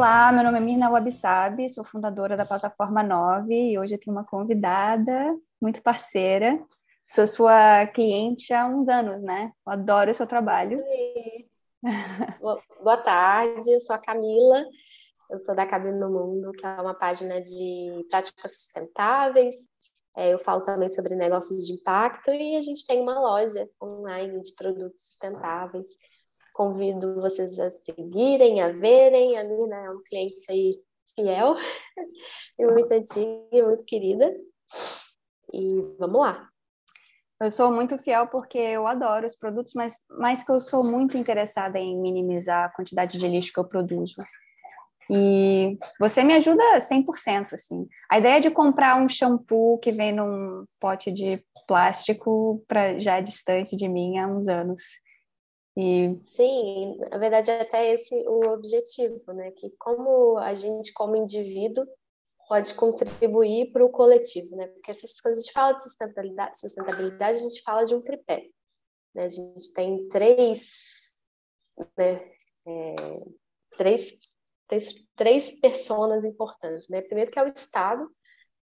Olá, meu nome é Mirna Wabsabi, sou fundadora da plataforma 9 e hoje eu tenho uma convidada muito parceira. Sou sua cliente há uns anos, né? Eu adoro seu trabalho. Boa tarde, sou a Camila, eu sou da Cabine no Mundo, que é uma página de práticas sustentáveis. É, eu falo também sobre negócios de impacto e a gente tem uma loja online de produtos sustentáveis. Convido vocês a seguirem, a verem. A Mirna é um cliente aí fiel e muito antiga, muito querida. E vamos lá. Eu sou muito fiel porque eu adoro os produtos, mas mais que eu sou muito interessada em minimizar a quantidade de lixo que eu produzo. E você me ajuda 100%, assim. A ideia de comprar um shampoo que vem num pote de plástico para já distante de mim há uns anos. E... Sim, na verdade é até esse o objetivo, né? Que como a gente, como indivíduo, pode contribuir para o coletivo, né? Porque quando a gente fala de sustentabilidade, sustentabilidade, a gente fala de um tripé. Né? A gente tem três, né? É, três, três, três personas importantes, né? Primeiro que é o Estado,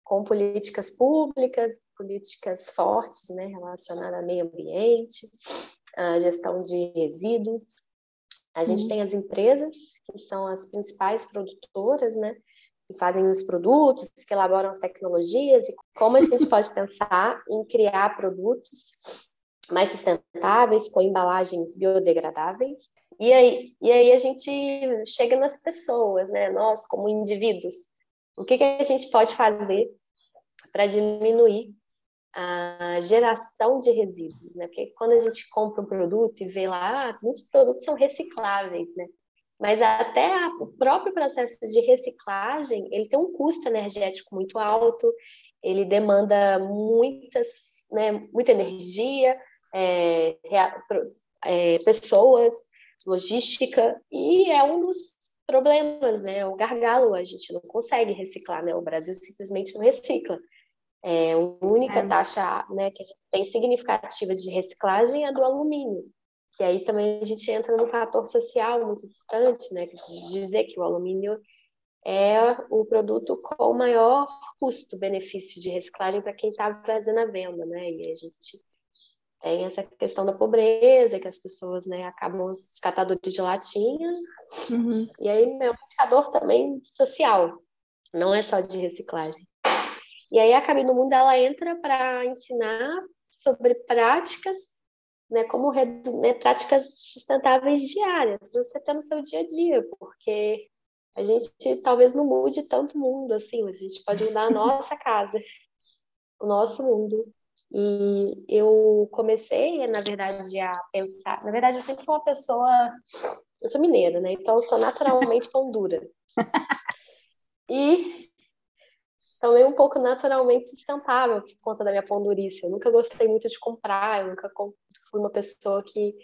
com políticas públicas, políticas fortes, né? Relacionadas ao meio ambiente, a gestão de resíduos. A gente uhum. tem as empresas, que são as principais produtoras, né? que fazem os produtos, que elaboram as tecnologias, e como a gente pode pensar em criar produtos mais sustentáveis, com embalagens biodegradáveis. E aí, e aí a gente chega nas pessoas, né? Nós, como indivíduos, o que, que a gente pode fazer para diminuir a geração de resíduos, né? Porque quando a gente compra um produto e vê lá, ah, muitos produtos são recicláveis, né? Mas até a, o próprio processo de reciclagem, ele tem um custo energético muito alto, ele demanda muitas, né, muita energia, é, é, pessoas, logística, e é um dos problemas, né? O gargalo, a gente não consegue reciclar, né? O Brasil simplesmente não recicla. É, a única é. taxa né, que a gente tem significativa de reciclagem é a do alumínio que aí também a gente entra no fator social muito importante, né, de dizer que o alumínio é o produto com maior custo-benefício de reciclagem para quem está fazendo a venda, né, e a gente tem essa questão da pobreza, que as pessoas, né, acabam os catadores de latinha, uhum. e aí é um indicador também social, não é só de reciclagem. E aí a Cabine no Mundo, ela entra para ensinar sobre práticas né, como né, práticas sustentáveis diárias, para você ter no seu dia a dia, porque a gente talvez não mude tanto o mundo assim, mas a gente pode mudar a nossa casa, o nosso mundo. E eu comecei, na verdade, a pensar. Na verdade, eu sempre fui uma pessoa. Eu sou mineira, né? Então, eu sou naturalmente pão dura. E também um pouco naturalmente sustentável por conta da minha pondurice. Eu nunca gostei muito de comprar, eu nunca fui uma pessoa que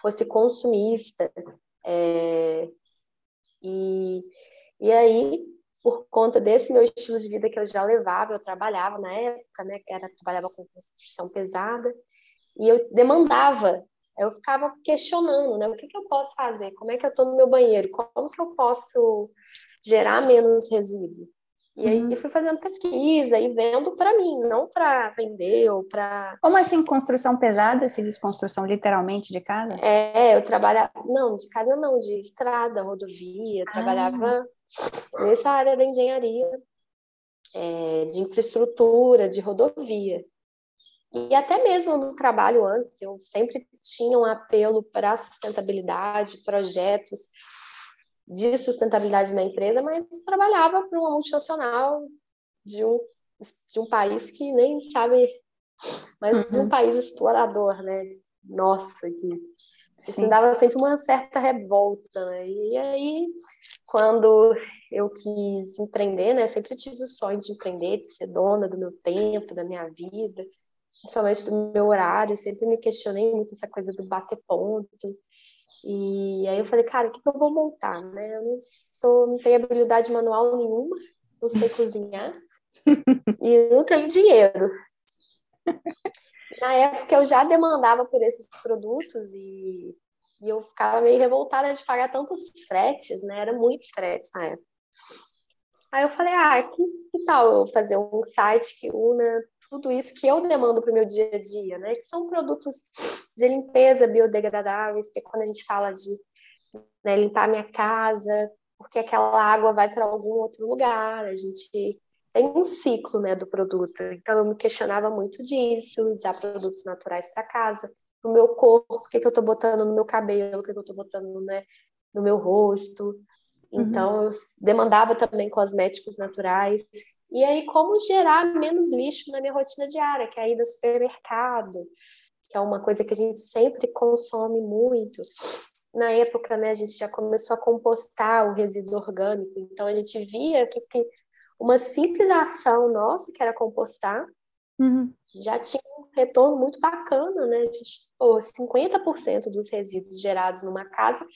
fosse consumista. É... E, e aí, por conta desse meu estilo de vida que eu já levava, eu trabalhava na época, né, era trabalhava com construção pesada, e eu demandava, eu ficava questionando, né, o que, que eu posso fazer, como é que eu estou no meu banheiro, como que eu posso gerar menos resíduo? E aí uhum. fui fazendo pesquisa e vendo para mim, não para vender ou para. Como assim construção pesada? Se diz construção literalmente de casa? É, eu trabalhava. Não, de casa não, de estrada, rodovia. Ah. Trabalhava nessa área da engenharia, é, de infraestrutura, de rodovia. E até mesmo no trabalho antes, eu sempre tinha um apelo para sustentabilidade, projetos de sustentabilidade na empresa, mas trabalhava para uma multinacional de um, de um país que nem sabe, mas uhum. um país explorador, né? Nossa, que isso me dava sempre uma certa revolta, né? E aí, quando eu quis empreender, né? Sempre tive o sonho de empreender, de ser dona do meu tempo, da minha vida, principalmente do meu horário. Sempre me questionei muito essa coisa do bater ponto. E aí eu falei, cara, o que, que eu vou montar, né? Eu não sou, não tenho habilidade manual nenhuma, não sei cozinhar e não tenho dinheiro. Na época eu já demandava por esses produtos e E eu ficava meio revoltada de pagar tantos fretes, né? Era muitos fretes na época. Aí eu falei, ah, que, que tal eu fazer um site que una tudo isso que eu demando para o meu dia a dia, né? Que são produtos de limpeza biodegradáveis, que é quando a gente fala de né, limpar minha casa, porque aquela água vai para algum outro lugar, a gente tem um ciclo né, do produto. Então eu me questionava muito disso, usar produtos naturais para casa, no meu corpo, o que, que eu estou botando no meu cabelo, o que, que eu estou botando né, no meu rosto. Então uhum. eu demandava também cosméticos naturais. E aí, como gerar menos lixo na minha rotina diária, que é ir ao supermercado, que é uma coisa que a gente sempre consome muito na época, né, a gente já começou a compostar o resíduo orgânico, então a gente via que, que uma simples ação nossa, que era compostar, uhum. já tinha um retorno muito bacana, né? A gente, pô, 50% dos resíduos gerados numa casa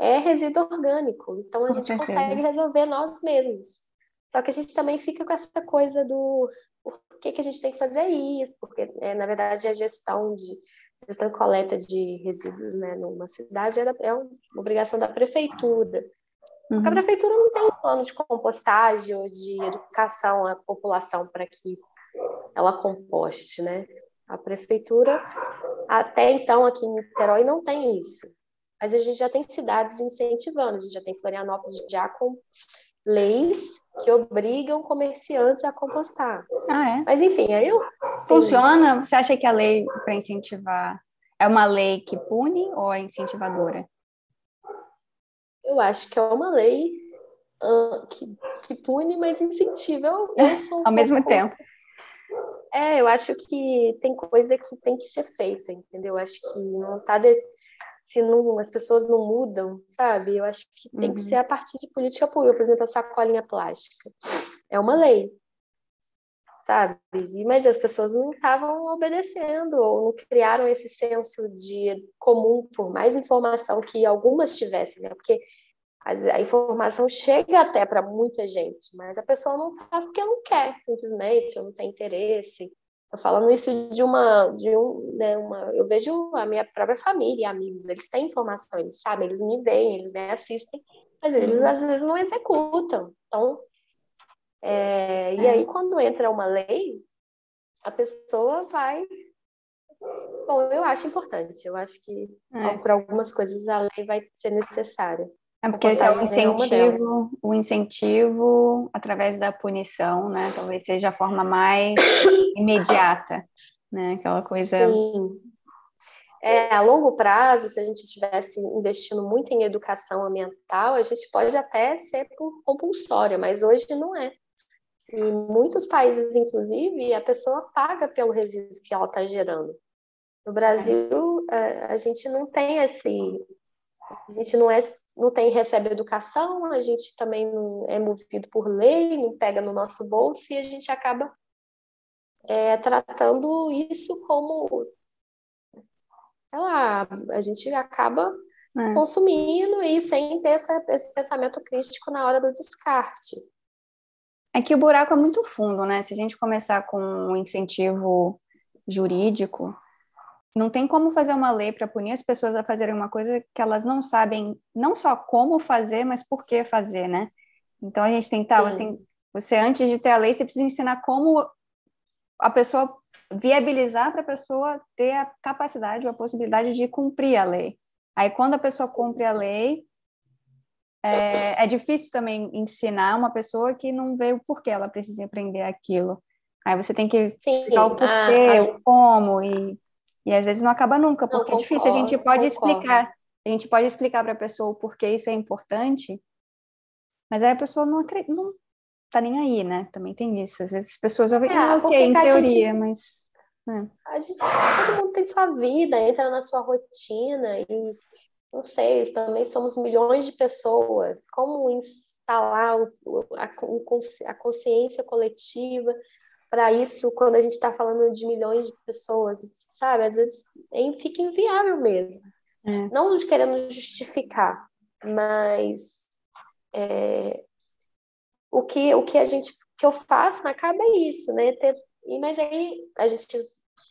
é resíduo orgânico, então a com gente certeza. consegue resolver nós mesmos. Só que a gente também fica com essa coisa do por que, que a gente tem que fazer isso, porque é, na verdade a gestão de gestão e coleta de resíduos né, numa cidade era, é uma obrigação da prefeitura. Uhum. a prefeitura não tem um plano de compostagem ou de educação à população para que ela composte, né? A prefeitura, até então, aqui em Niterói, não tem isso. Mas a gente já tem cidades incentivando, a gente já tem Florianópolis já com leis que obrigam comerciantes a compostar. Ah, é? Mas enfim, aí eu. Funciona? Você acha que a lei para incentivar é uma lei que pune ou é incentivadora? Eu acho que é uma lei uh, que, que pune, mas incentiva. Eu, eu um Ao mesmo tempo. É, eu acho que tem coisa que tem que ser feita, entendeu? Eu acho que não está de se não, as pessoas não mudam, sabe? Eu acho que tem uhum. que ser a partir de política pública, por exemplo, a sacolinha plástica. É uma lei, sabe? Mas as pessoas não estavam obedecendo ou não criaram esse senso de comum, por mais informação que algumas tivessem, né? Porque a informação chega até para muita gente, mas a pessoa não faz porque não quer, simplesmente, ou não tem interesse. Estou falando isso de uma, de um, né, uma, eu vejo a minha própria família e amigos, eles têm informação, eles sabem, eles me veem, eles me assistem, mas eles uhum. às vezes não executam. Então, é, e aí quando entra uma lei, a pessoa vai. Bom, eu acho importante, eu acho que é. para algumas coisas a lei vai ser necessária. É porque esse é o incentivo, o incentivo através da punição, né? Talvez seja a forma mais imediata, né? Aquela coisa. Sim. É, a longo prazo, se a gente estivesse investindo muito em educação ambiental, a gente pode até ser compulsória, mas hoje não é. E muitos países, inclusive, a pessoa paga pelo resíduo que ela está gerando. No Brasil, é, a gente não tem esse, a gente não, é, não tem recebe educação, a gente também não é movido por lei, não pega no nosso bolso e a gente acaba é, tratando isso como, sei lá, a gente acaba é. consumindo e sem ter essa, esse pensamento crítico na hora do descarte. É que o buraco é muito fundo, né? Se a gente começar com um incentivo jurídico, não tem como fazer uma lei para punir as pessoas a fazerem uma coisa que elas não sabem não só como fazer, mas por que fazer, né? Então a gente tentava assim, você antes de ter a lei, você precisa ensinar como a pessoa viabilizar para a pessoa ter a capacidade ou a possibilidade de cumprir a lei. Aí quando a pessoa cumpre a lei, é, é difícil também ensinar uma pessoa que não vê o porquê ela precisa aprender aquilo. Aí você tem que Sim, explicar o porquê, a, a... o como e e às vezes não acaba nunca, porque concordo, é difícil. A gente pode concordo. explicar, a gente pode explicar para a pessoa o porquê isso é importante, mas aí a pessoa não acredita, não tá nem aí, né? Também tem isso. Às vezes as pessoas ouvem, é, ah, ok, em teoria, gente, mas. É. A gente, todo mundo tem sua vida, entra na sua rotina e não sei, também somos milhões de pessoas. Como instalar a consciência coletiva para isso quando a gente está falando de milhões de pessoas, sabe? Às vezes fica inviável mesmo. É. Não querendo justificar, mas é, o, que, o que a gente que eu faço acaba isso, né? Ter, mas aí a gente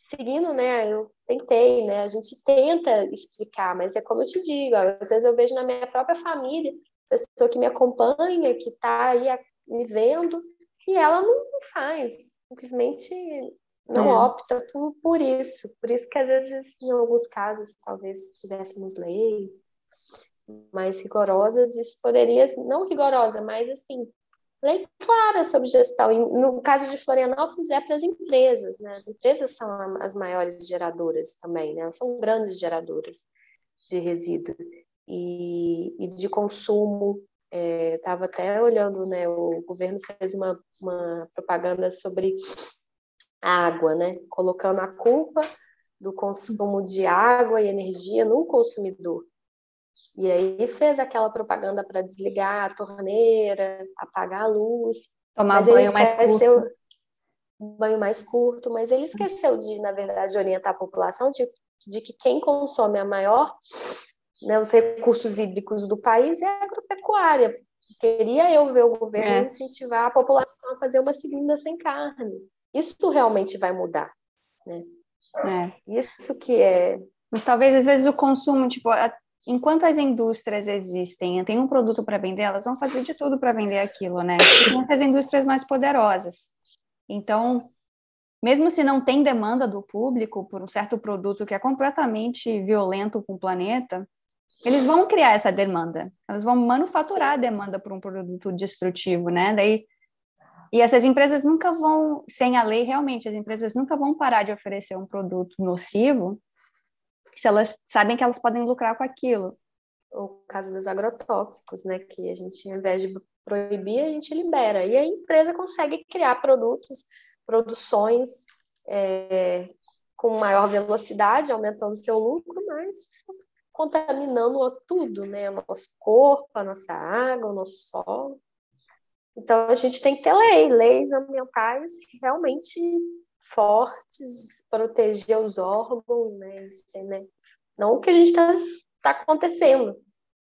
seguindo, né? Eu tentei, né? A gente tenta explicar, mas é como eu te digo, às vezes eu vejo na minha própria família, pessoa que me acompanha, que está aí me vendo, e ela não faz, simplesmente não é. opta por, por isso. Por isso que às vezes, em alguns casos, talvez tivéssemos leis mais rigorosas, isso poderia, não rigorosa, mas assim, lei clara sobre gestão. No caso de Florianópolis, é para as empresas, né? As empresas são as maiores geradoras também, né? Elas são grandes geradoras de resíduo e, e de consumo. Estava é, até olhando, né? O governo fez uma, uma propaganda sobre água, né? Colocando a culpa do consumo de água e energia no consumidor. E aí fez aquela propaganda para desligar a torneira, apagar a luz. Tomar banho mais curto. Banho mais curto, mas ele esqueceu de, na verdade, orientar a população de, de que quem consome a maior, né, os recursos hídricos do país é a agropecuária. Queria eu ver o governo é. incentivar a população a fazer uma segunda sem carne. Isso realmente vai mudar, né? É. Isso que é. Mas talvez às vezes o consumo, tipo, enquanto as indústrias existem, tem um produto para vender, elas vão fazer de tudo para vender aquilo, né? São as indústrias mais poderosas. Então, mesmo se não tem demanda do público por um certo produto que é completamente violento com o planeta, eles vão criar essa demanda. Eles vão manufaturar a demanda por um produto destrutivo, né? Daí e essas empresas nunca vão, sem a lei, realmente, as empresas nunca vão parar de oferecer um produto nocivo se elas sabem que elas podem lucrar com aquilo. O caso dos agrotóxicos, né, que a gente, ao invés de proibir, a gente libera. E a empresa consegue criar produtos, produções é, com maior velocidade, aumentando seu lucro, mas contaminando tudo, né? O nosso corpo, a nossa água, o nosso solo. Então, a gente tem que ter lei, leis ambientais realmente fortes, proteger os órgãos, né? Assim, né? Não o que a gente está tá acontecendo.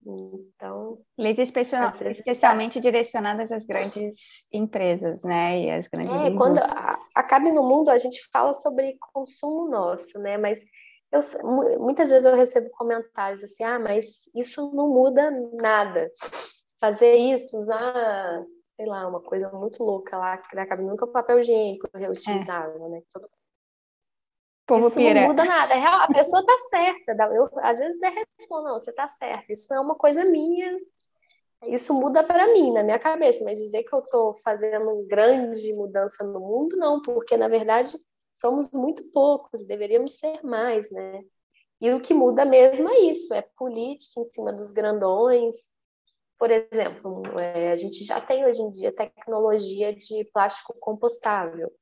Então, leis especialmente direcionadas às grandes empresas, né? E às grandes É, quando acabe no mundo a gente fala sobre consumo nosso, né? Mas eu, muitas vezes eu recebo comentários assim: "Ah, mas isso não muda nada. Fazer isso, usar sei lá, uma coisa muito louca lá, que acaba nunca o papel higiênico reutilizável, é. né? Todo... Povo isso pira. não muda nada. É a pessoa tá certa. Eu, às vezes até respondo, não, você tá certa. Isso é uma coisa minha. Isso muda para mim, na minha cabeça. Mas dizer que eu tô fazendo grande mudança no mundo, não. Porque, na verdade, somos muito poucos. Deveríamos ser mais, né? E o que muda mesmo é isso. É política em cima dos grandões por exemplo, é, a gente já tem hoje em dia tecnologia de plástico compostável.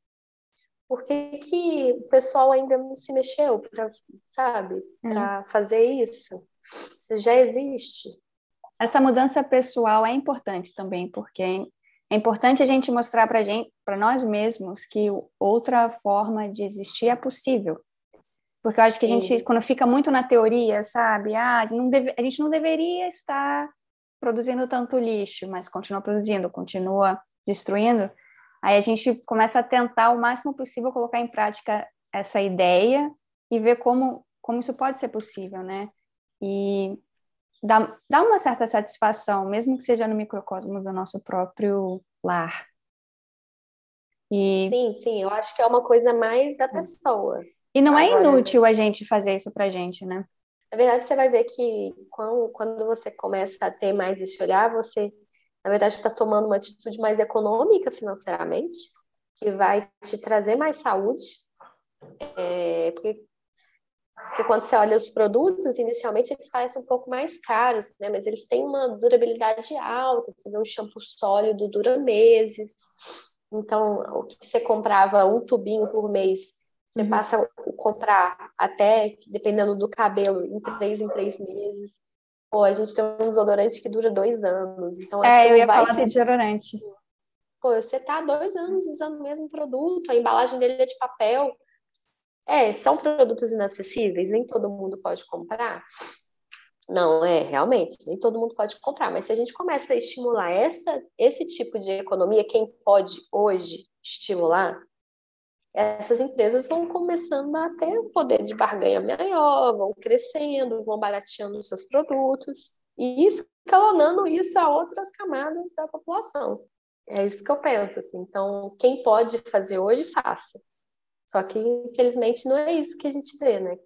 Por que, que o pessoal ainda não se mexeu para, sabe, para hum. fazer isso? Isso já existe. Essa mudança pessoal é importante também, porque é importante a gente mostrar para gente, para nós mesmos, que outra forma de existir é possível. Porque eu acho que a gente, quando fica muito na teoria, sabe, ah, deve, a gente não deveria estar produzindo tanto lixo, mas continua produzindo, continua destruindo, aí a gente começa a tentar o máximo possível colocar em prática essa ideia e ver como, como isso pode ser possível, né? E dá, dá uma certa satisfação, mesmo que seja no microcosmo do nosso próprio lar. E... Sim, sim, eu acho que é uma coisa mais da pessoa. E não é Agora, é inútil a gente fazer isso pra gente, né? Na verdade, você vai ver que quando, quando você começa a ter mais esse olhar, você, na verdade, está tomando uma atitude mais econômica financeiramente, que vai te trazer mais saúde. É, porque, porque quando você olha os produtos, inicialmente eles parecem um pouco mais caros, né? mas eles têm uma durabilidade alta. Você vê um shampoo sólido dura meses. Então, o que você comprava um tubinho por mês você uhum. passa a comprar até, dependendo do cabelo, em três em três meses. Pô, a gente tem um desodorante que dura dois anos. Então, é, eu ia falar de desodorante. Pô, você tá dois anos usando o mesmo produto, a embalagem dele é de papel. É, são produtos inacessíveis, nem todo mundo pode comprar. Não, é, realmente, nem todo mundo pode comprar, mas se a gente começa a estimular essa, esse tipo de economia, quem pode hoje estimular, essas empresas vão começando a ter um poder de barganha maior, vão crescendo, vão barateando os seus produtos e escalonando isso a outras camadas da população. É isso que eu penso, assim. Então, quem pode fazer hoje, faça. Só que, infelizmente, não é isso que a gente vê, né?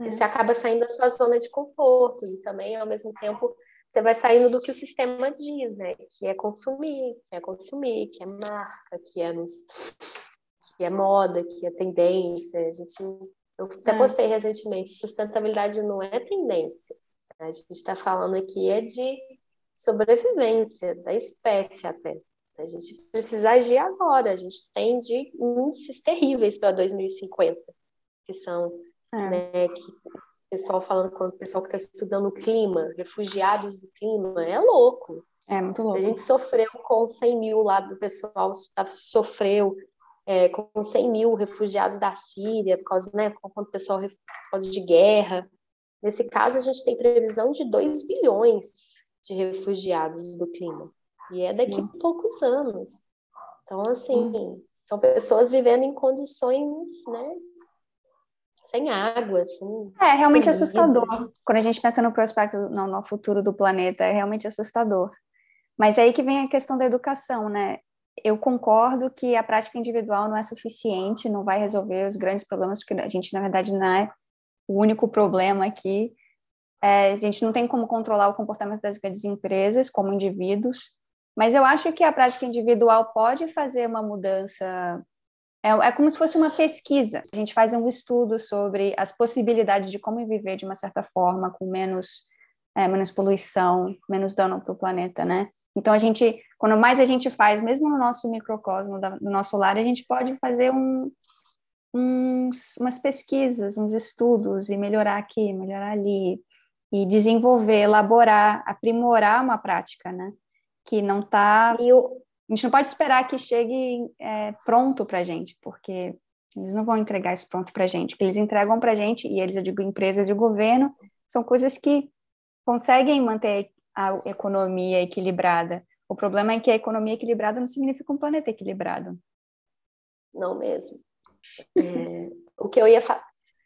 É. Você acaba saindo da sua zona de conforto e também, ao mesmo tempo, você vai saindo do que o sistema diz, né? Que é consumir, que é consumir, que é marca, que é, que é moda, que é tendência. A gente, eu até é. postei recentemente, sustentabilidade não é tendência. A gente está falando aqui é de sobrevivência da espécie até. A gente precisa agir agora. A gente tem de índices terríveis para 2050, que são é. né, que pessoal falando com o pessoal que está estudando o clima, refugiados do clima, é louco. É muito louco. A gente sofreu com 100 mil lá do pessoal, tá, sofreu é, com 100 mil refugiados da Síria, por causa, né, o pessoal por causa de guerra. Nesse caso, a gente tem previsão de 2 bilhões de refugiados do clima. E é daqui a poucos anos. Então, assim, são pessoas vivendo em condições, né, sem água, assim. É realmente assustador. Quando a gente pensa no prospecto, no, no futuro do planeta, é realmente assustador. Mas é aí que vem a questão da educação, né? Eu concordo que a prática individual não é suficiente, não vai resolver os grandes problemas, porque a gente, na verdade, não é o único problema aqui. É, a gente não tem como controlar o comportamento das grandes empresas como indivíduos, mas eu acho que a prática individual pode fazer uma mudança é, é como se fosse uma pesquisa. A gente faz um estudo sobre as possibilidades de como viver de uma certa forma, com menos, é, menos poluição, menos dano para o planeta, né? Então, a gente, quando mais a gente faz, mesmo no nosso microcosmo, no nosso lar, a gente pode fazer um, uns, umas pesquisas, uns estudos e melhorar aqui, melhorar ali, e desenvolver, elaborar, aprimorar uma prática, né? Que não está. E o, a gente não pode esperar que chegue é, pronto para a gente, porque eles não vão entregar isso pronto para a gente. O que eles entregam para a gente, e eles, eu digo empresas de governo, são coisas que conseguem manter a economia equilibrada. O problema é que a economia equilibrada não significa um planeta equilibrado. Não mesmo. É, o que eu ia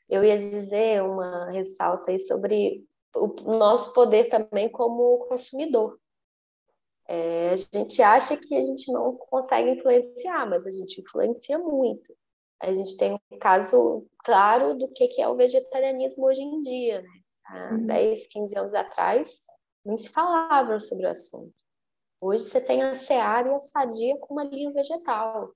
eu ia dizer uma ressalta aí sobre o nosso poder também como consumidor. É, a gente acha que a gente não consegue influenciar, mas a gente influencia muito. A gente tem um caso claro do que é o vegetarianismo hoje em dia. Né? Há uhum. 10, 15 anos atrás, nem se falava sobre o assunto. Hoje você tem a Seara e a Sadia com uma linha vegetal.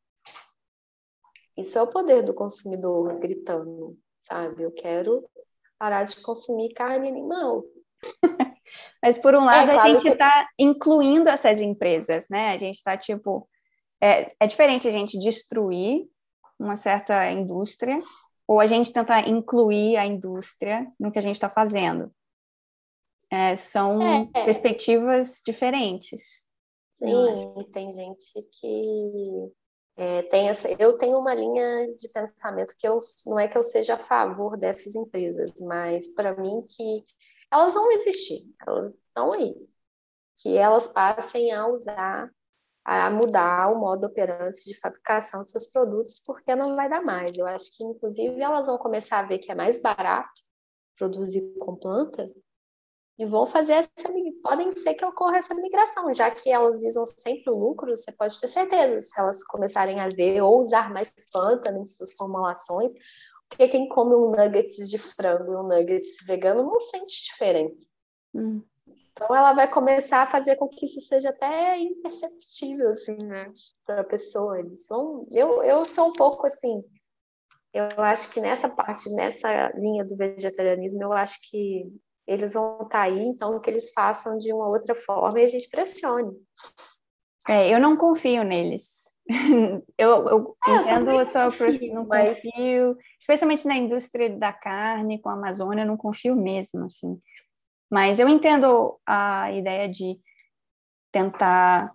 Isso é o poder do consumidor gritando, sabe? Eu quero parar de consumir carne animal. Mas, por um é, lado, é, claro a gente está que... incluindo essas empresas, né? A gente está, tipo... É, é diferente a gente destruir uma certa indústria ou a gente tentar incluir a indústria no que a gente está fazendo. É, são é. perspectivas diferentes. Sim, tem gente que é, tem essa, eu tenho uma linha de pensamento que eu não é que eu seja a favor dessas empresas, mas para mim que elas vão existir, elas estão aí. Que elas passem a usar, a mudar o modo operante de fabricação dos seus produtos, porque não vai dar mais. Eu acho que, inclusive, elas vão começar a ver que é mais barato produzir com planta e vão fazer essa podem ser que ocorra essa migração, já que elas visam sempre o lucro, você pode ter certeza, se elas começarem a ver ou usar mais planta nas suas formulações, porque quem come um nuggets de frango e um nuggets vegano não sente diferença. Hum. Então ela vai começar a fazer com que isso seja até imperceptível, assim, né, para a pessoa. Eles são, eu, eu sou um pouco assim, eu acho que nessa parte, nessa linha do vegetarianismo, eu acho que eles vão estar tá aí, então que eles façam de uma outra forma e a gente pressione. É, eu não confio neles. eu, eu é, entendo eu só confio, não mas... confio, especialmente na indústria da carne com a Amazônia, eu não confio mesmo, assim. Mas eu entendo a ideia de tentar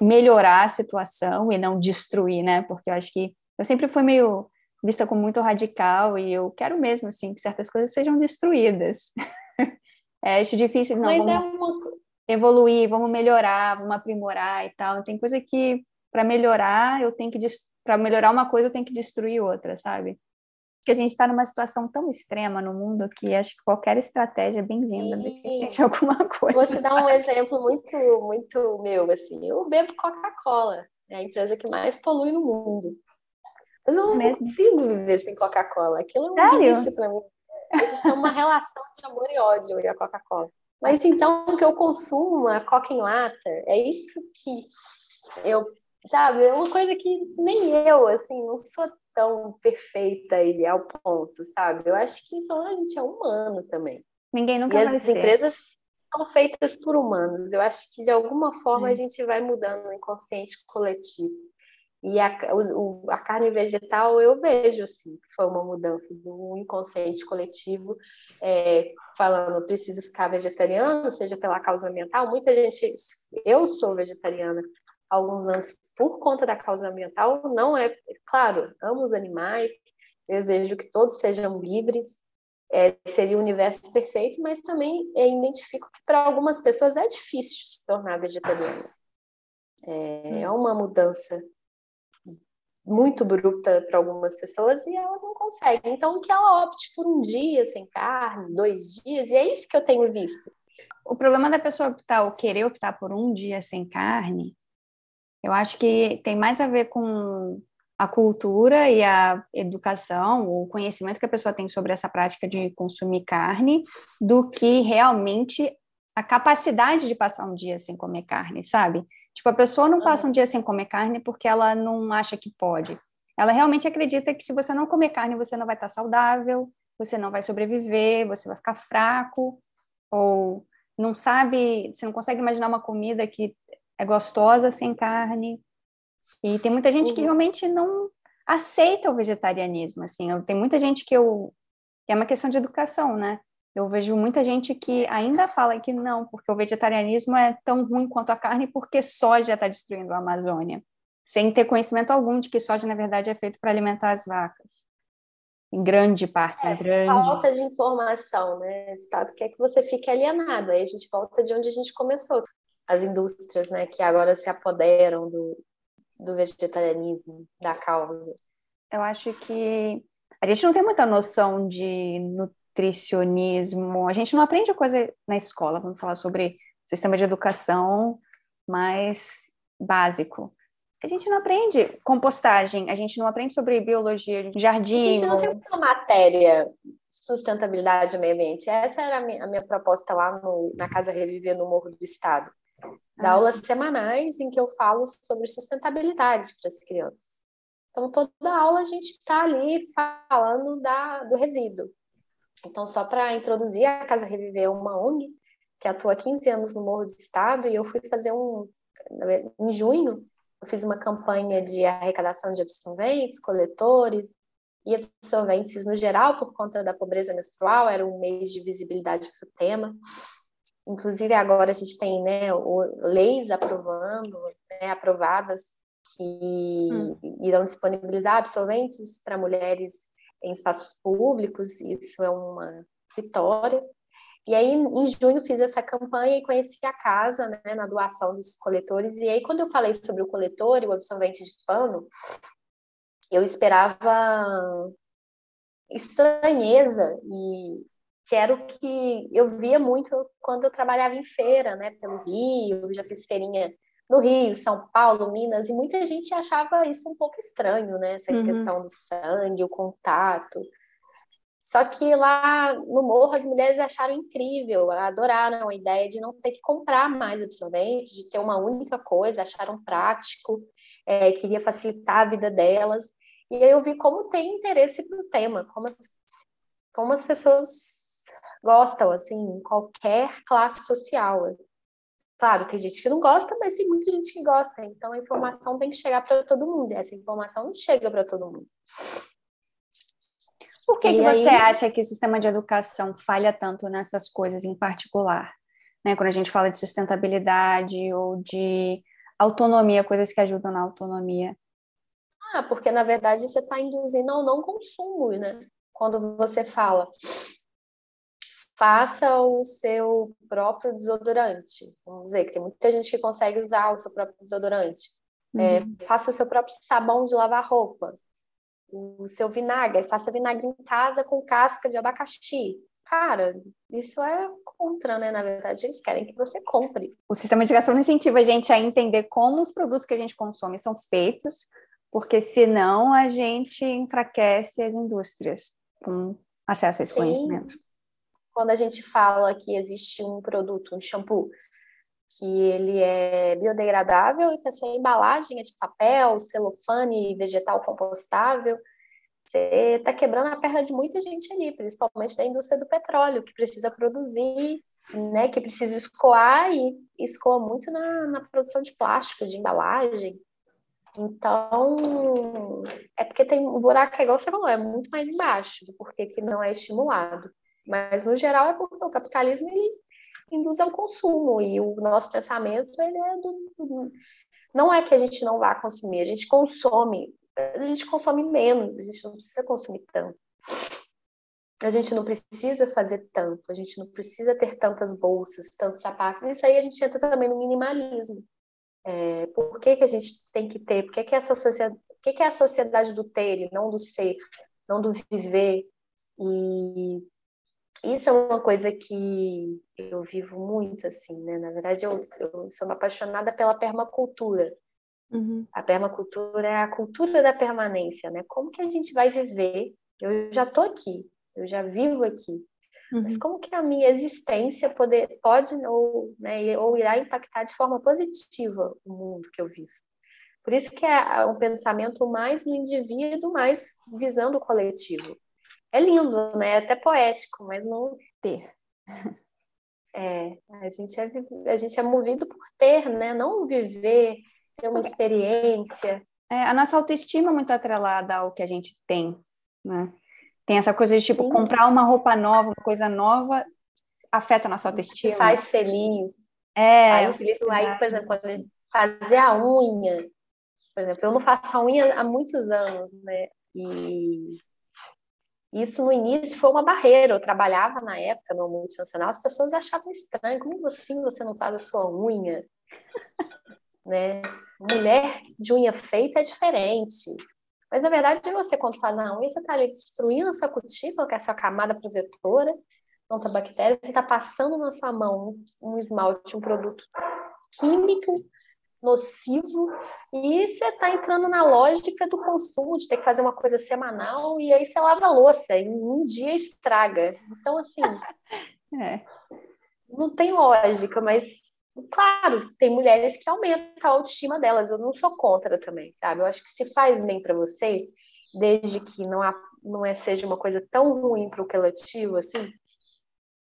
melhorar a situação e não destruir, né? Porque eu acho que eu sempre fui meio vista como muito radical e eu quero mesmo assim que certas coisas sejam destruídas. é, acho difícil não Mas é uma... evoluir, vamos melhorar, vamos aprimorar e tal. Tem coisa que para melhorar, eu tenho que para melhorar uma coisa eu tenho que destruir outra, sabe? Porque a gente está numa situação tão extrema no mundo que acho que qualquer estratégia é bem-vinda desde que alguma coisa. Vou te dar um exemplo muito, muito meu, assim. Eu bebo Coca-Cola, é a empresa que mais polui no mundo. Mas eu não consigo viver sem Coca-Cola. Aquilo é um vício para mim. A gente tem uma relação de amor e ódio com a Coca-Cola. Mas então o que eu consumo, a Coca em lata, é isso que eu, sabe, é uma coisa que nem eu, assim, não sou tão perfeita e ao ponto, sabe? Eu acho que só a gente é humano também. Ninguém nunca e vai as ser. empresas são feitas por humanos. Eu acho que de alguma forma é. a gente vai mudando o inconsciente coletivo. E a, o, a carne vegetal eu vejo assim, que foi uma mudança do inconsciente coletivo, é, falando preciso ficar vegetariano, seja pela causa ambiental. Muita gente, eu sou vegetariana alguns anos por conta da causa ambiental, não é, claro, amo os animais, desejo que todos sejam livres, é, seria o universo perfeito, mas também é, identifico que para algumas pessoas é difícil se tornar vegetariana. É, é uma mudança muito bruta para algumas pessoas e elas não conseguem. Então, que ela opte por um dia sem carne, dois dias, e é isso que eu tenho visto. O problema da pessoa optar ou querer optar por um dia sem carne, eu acho que tem mais a ver com a cultura e a educação, o conhecimento que a pessoa tem sobre essa prática de consumir carne, do que realmente a capacidade de passar um dia sem comer carne, sabe? Tipo, a pessoa não passa um dia sem comer carne porque ela não acha que pode. Ela realmente acredita que se você não comer carne, você não vai estar saudável, você não vai sobreviver, você vai ficar fraco, ou não sabe, você não consegue imaginar uma comida que é gostosa sem carne. E tem muita gente que uhum. realmente não aceita o vegetarianismo, assim. Tem muita gente que eu que é uma questão de educação, né? Eu vejo muita gente que ainda fala que não, porque o vegetarianismo é tão ruim quanto a carne, porque soja está destruindo a Amazônia, sem ter conhecimento algum de que soja, na verdade, é feito para alimentar as vacas. Em grande parte, é, grande. Falta de informação, né? O Estado quer que você fique alienado. Aí a gente volta de onde a gente começou. As indústrias, né, que agora se apoderam do, do vegetarianismo, da causa. Eu acho que a gente não tem muita noção de nutricionismo. A gente não aprende coisa na escola, vamos falar sobre sistema de educação mais básico. A gente não aprende compostagem, a gente não aprende sobre biologia de jardim. A gente não tem uma matéria sustentabilidade e meio ambiente. Essa era a minha, a minha proposta lá no, na Casa Reviver no Morro do Estado. Dar ah. aulas semanais em que eu falo sobre sustentabilidade para as crianças. Então, toda aula a gente está ali falando da, do resíduo. Então, só para introduzir, a Casa Reviver é uma ONG que atua há 15 anos no Morro do Estado e eu fui fazer um. Em junho, eu fiz uma campanha de arrecadação de absorventes, coletores e absorventes no geral, por conta da pobreza menstrual, era um mês de visibilidade para o tema. Inclusive, agora a gente tem né, leis aprovando, né, aprovadas, que hum. irão disponibilizar absorventes para mulheres em espaços públicos, isso é uma vitória. E aí, em junho, fiz essa campanha e conheci a casa, né, na doação dos coletores. E aí, quando eu falei sobre o coletor e o absorvente de pano, eu esperava estranheza e que era o que eu via muito quando eu trabalhava em feira, né, pelo Rio, já fiz feirinha no Rio, São Paulo, Minas, e muita gente achava isso um pouco estranho, né? Essa uhum. questão do sangue, o contato. Só que lá no morro as mulheres acharam incrível, adoraram a ideia de não ter que comprar mais absorvente, de ter uma única coisa, acharam prático, é, queria facilitar a vida delas. E aí eu vi como tem interesse para o tema, como as, como as pessoas gostam, assim, qualquer classe social. Claro, tem gente que não gosta, mas tem muita gente que gosta. Então a informação tem que chegar para todo mundo. E essa informação não chega para todo mundo. Por que, que aí... você acha que o sistema de educação falha tanto nessas coisas em particular? Né? Quando a gente fala de sustentabilidade ou de autonomia, coisas que ajudam na autonomia. Ah, porque na verdade você está induzindo ao não consumo, né? Quando você fala, faça o seu próprio desodorante. Vamos dizer que tem muita gente que consegue usar o seu próprio desodorante. É, uhum. faça o seu próprio sabão de lavar roupa, o seu vinagre, faça vinagre em casa com casca de abacaxi. Cara, isso é contra, né? Na verdade, eles querem que você compre. O sistema de educação incentiva a gente a entender como os produtos que a gente consome são feitos, porque senão a gente enfraquece as indústrias com acesso a esse Sim. conhecimento. Quando a gente fala que existe um produto, um shampoo, que ele é biodegradável e que a sua embalagem é de papel, celofane, vegetal compostável, você está quebrando a perna de muita gente ali, principalmente da indústria do petróleo, que precisa produzir, né, que precisa escoar e escoa muito na, na produção de plástico, de embalagem. Então, é porque tem um buraco, igual você falou, é muito mais embaixo, porque que não é estimulado. Mas, no geral, é porque o capitalismo ele induz ao consumo e o nosso pensamento ele é do, do, não é que a gente não vá consumir, a gente consome, a gente consome menos, a gente não precisa consumir tanto. A gente não precisa fazer tanto, a gente não precisa ter tantas bolsas, tantos sapatos. Isso aí a gente entra também no minimalismo. É, por que, que a gente tem que ter? Por que, que essa sociedade, que, que é a sociedade do ter e não do ser, não do viver? E isso é uma coisa que eu vivo muito, assim, né? Na verdade, eu, eu sou uma apaixonada pela permacultura. Uhum. A permacultura é a cultura da permanência, né? Como que a gente vai viver? Eu já estou aqui, eu já vivo aqui. Uhum. Mas como que a minha existência poder, pode ou, né, ou irá impactar de forma positiva o mundo que eu vivo? Por isso que é um pensamento mais no indivíduo, mais visando o coletivo é lindo, né? É até poético, mas não ter. É, a gente é, a gente é movido por ter, né? Não viver, ter uma experiência. É, a nossa autoestima é muito atrelada ao que a gente tem, né? Tem essa coisa de, tipo, Sim. comprar uma roupa nova, uma coisa nova, afeta a nossa autoestima. Te faz feliz. É, aí, aí, por exemplo, fazer a unha. Por exemplo, eu não faço a unha há muitos anos, né? E isso no início foi uma barreira. Eu trabalhava na época no multinacional, as pessoas achavam estranho, como assim você não faz a sua unha? né? Mulher de unha feita é diferente. Mas na verdade, você quando faz a unha, você está ali destruindo a sua cutícula, que é a sua camada protetora contra bactérias, você está passando na sua mão um esmalte, um produto químico nocivo e você está entrando na lógica do consumo, de ter que fazer uma coisa semanal e aí você lava a louça e um dia estraga. Então, assim, é. não tem lógica, mas, claro, tem mulheres que aumentam a autoestima delas, eu não sou contra também, sabe? Eu acho que se faz bem para você, desde que não, há, não é, seja uma coisa tão ruim para o coletivo, assim,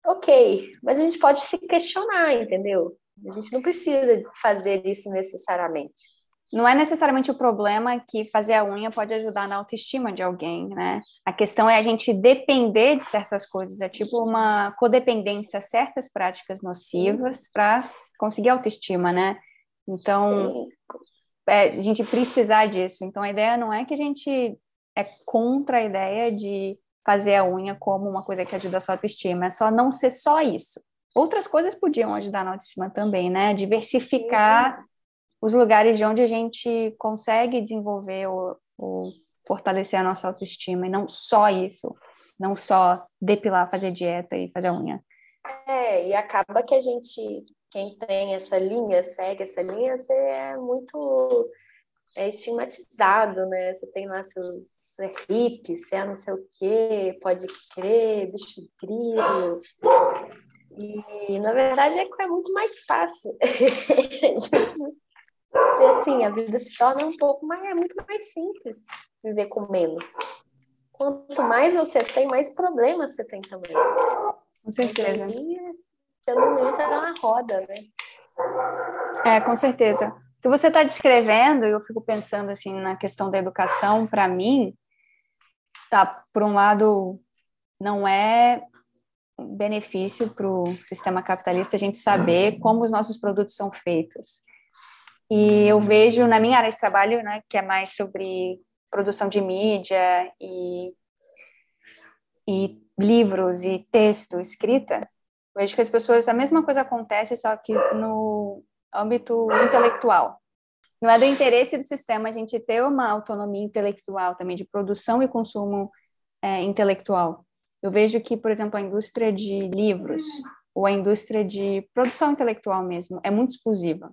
ok, mas a gente pode se questionar, entendeu? A gente não precisa fazer isso necessariamente. Não é necessariamente o problema que fazer a unha pode ajudar na autoestima de alguém, né? A questão é a gente depender de certas coisas, é tipo uma codependência a certas práticas nocivas para conseguir autoestima, né? Então, é, a gente precisar disso. Então, a ideia não é que a gente é contra a ideia de fazer a unha como uma coisa que ajuda a sua autoestima, é só não ser só isso. Outras coisas podiam ajudar na autoestima também, né? Diversificar os lugares de onde a gente consegue desenvolver ou, ou fortalecer a nossa autoestima, e não só isso, não só depilar, fazer dieta e fazer unha. É, e acaba que a gente, quem tem essa linha, segue essa linha, você é muito é estigmatizado, né? Você tem lá seus você é hippie, você é não sei o quê, pode crer, bicho grilo. E, na verdade, é, é muito mais fácil. e, assim, a vida se torna um pouco mais, é muito mais simples viver com menos. Quanto mais você tem, mais problemas você tem também. Com certeza. E você não entra na roda, né? É, com certeza. O que você está descrevendo, eu fico pensando assim na questão da educação, para mim, tá, por um lado, não é benefício para o sistema capitalista a gente saber como os nossos produtos são feitos. E eu vejo na minha área de trabalho, né, que é mais sobre produção de mídia e, e livros e texto, escrita, vejo que as pessoas, a mesma coisa acontece, só que no âmbito intelectual. não é do interesse do sistema a gente ter uma autonomia intelectual também de produção e consumo é, intelectual. Eu vejo que, por exemplo, a indústria de livros ou a indústria de produção intelectual mesmo é muito exclusiva.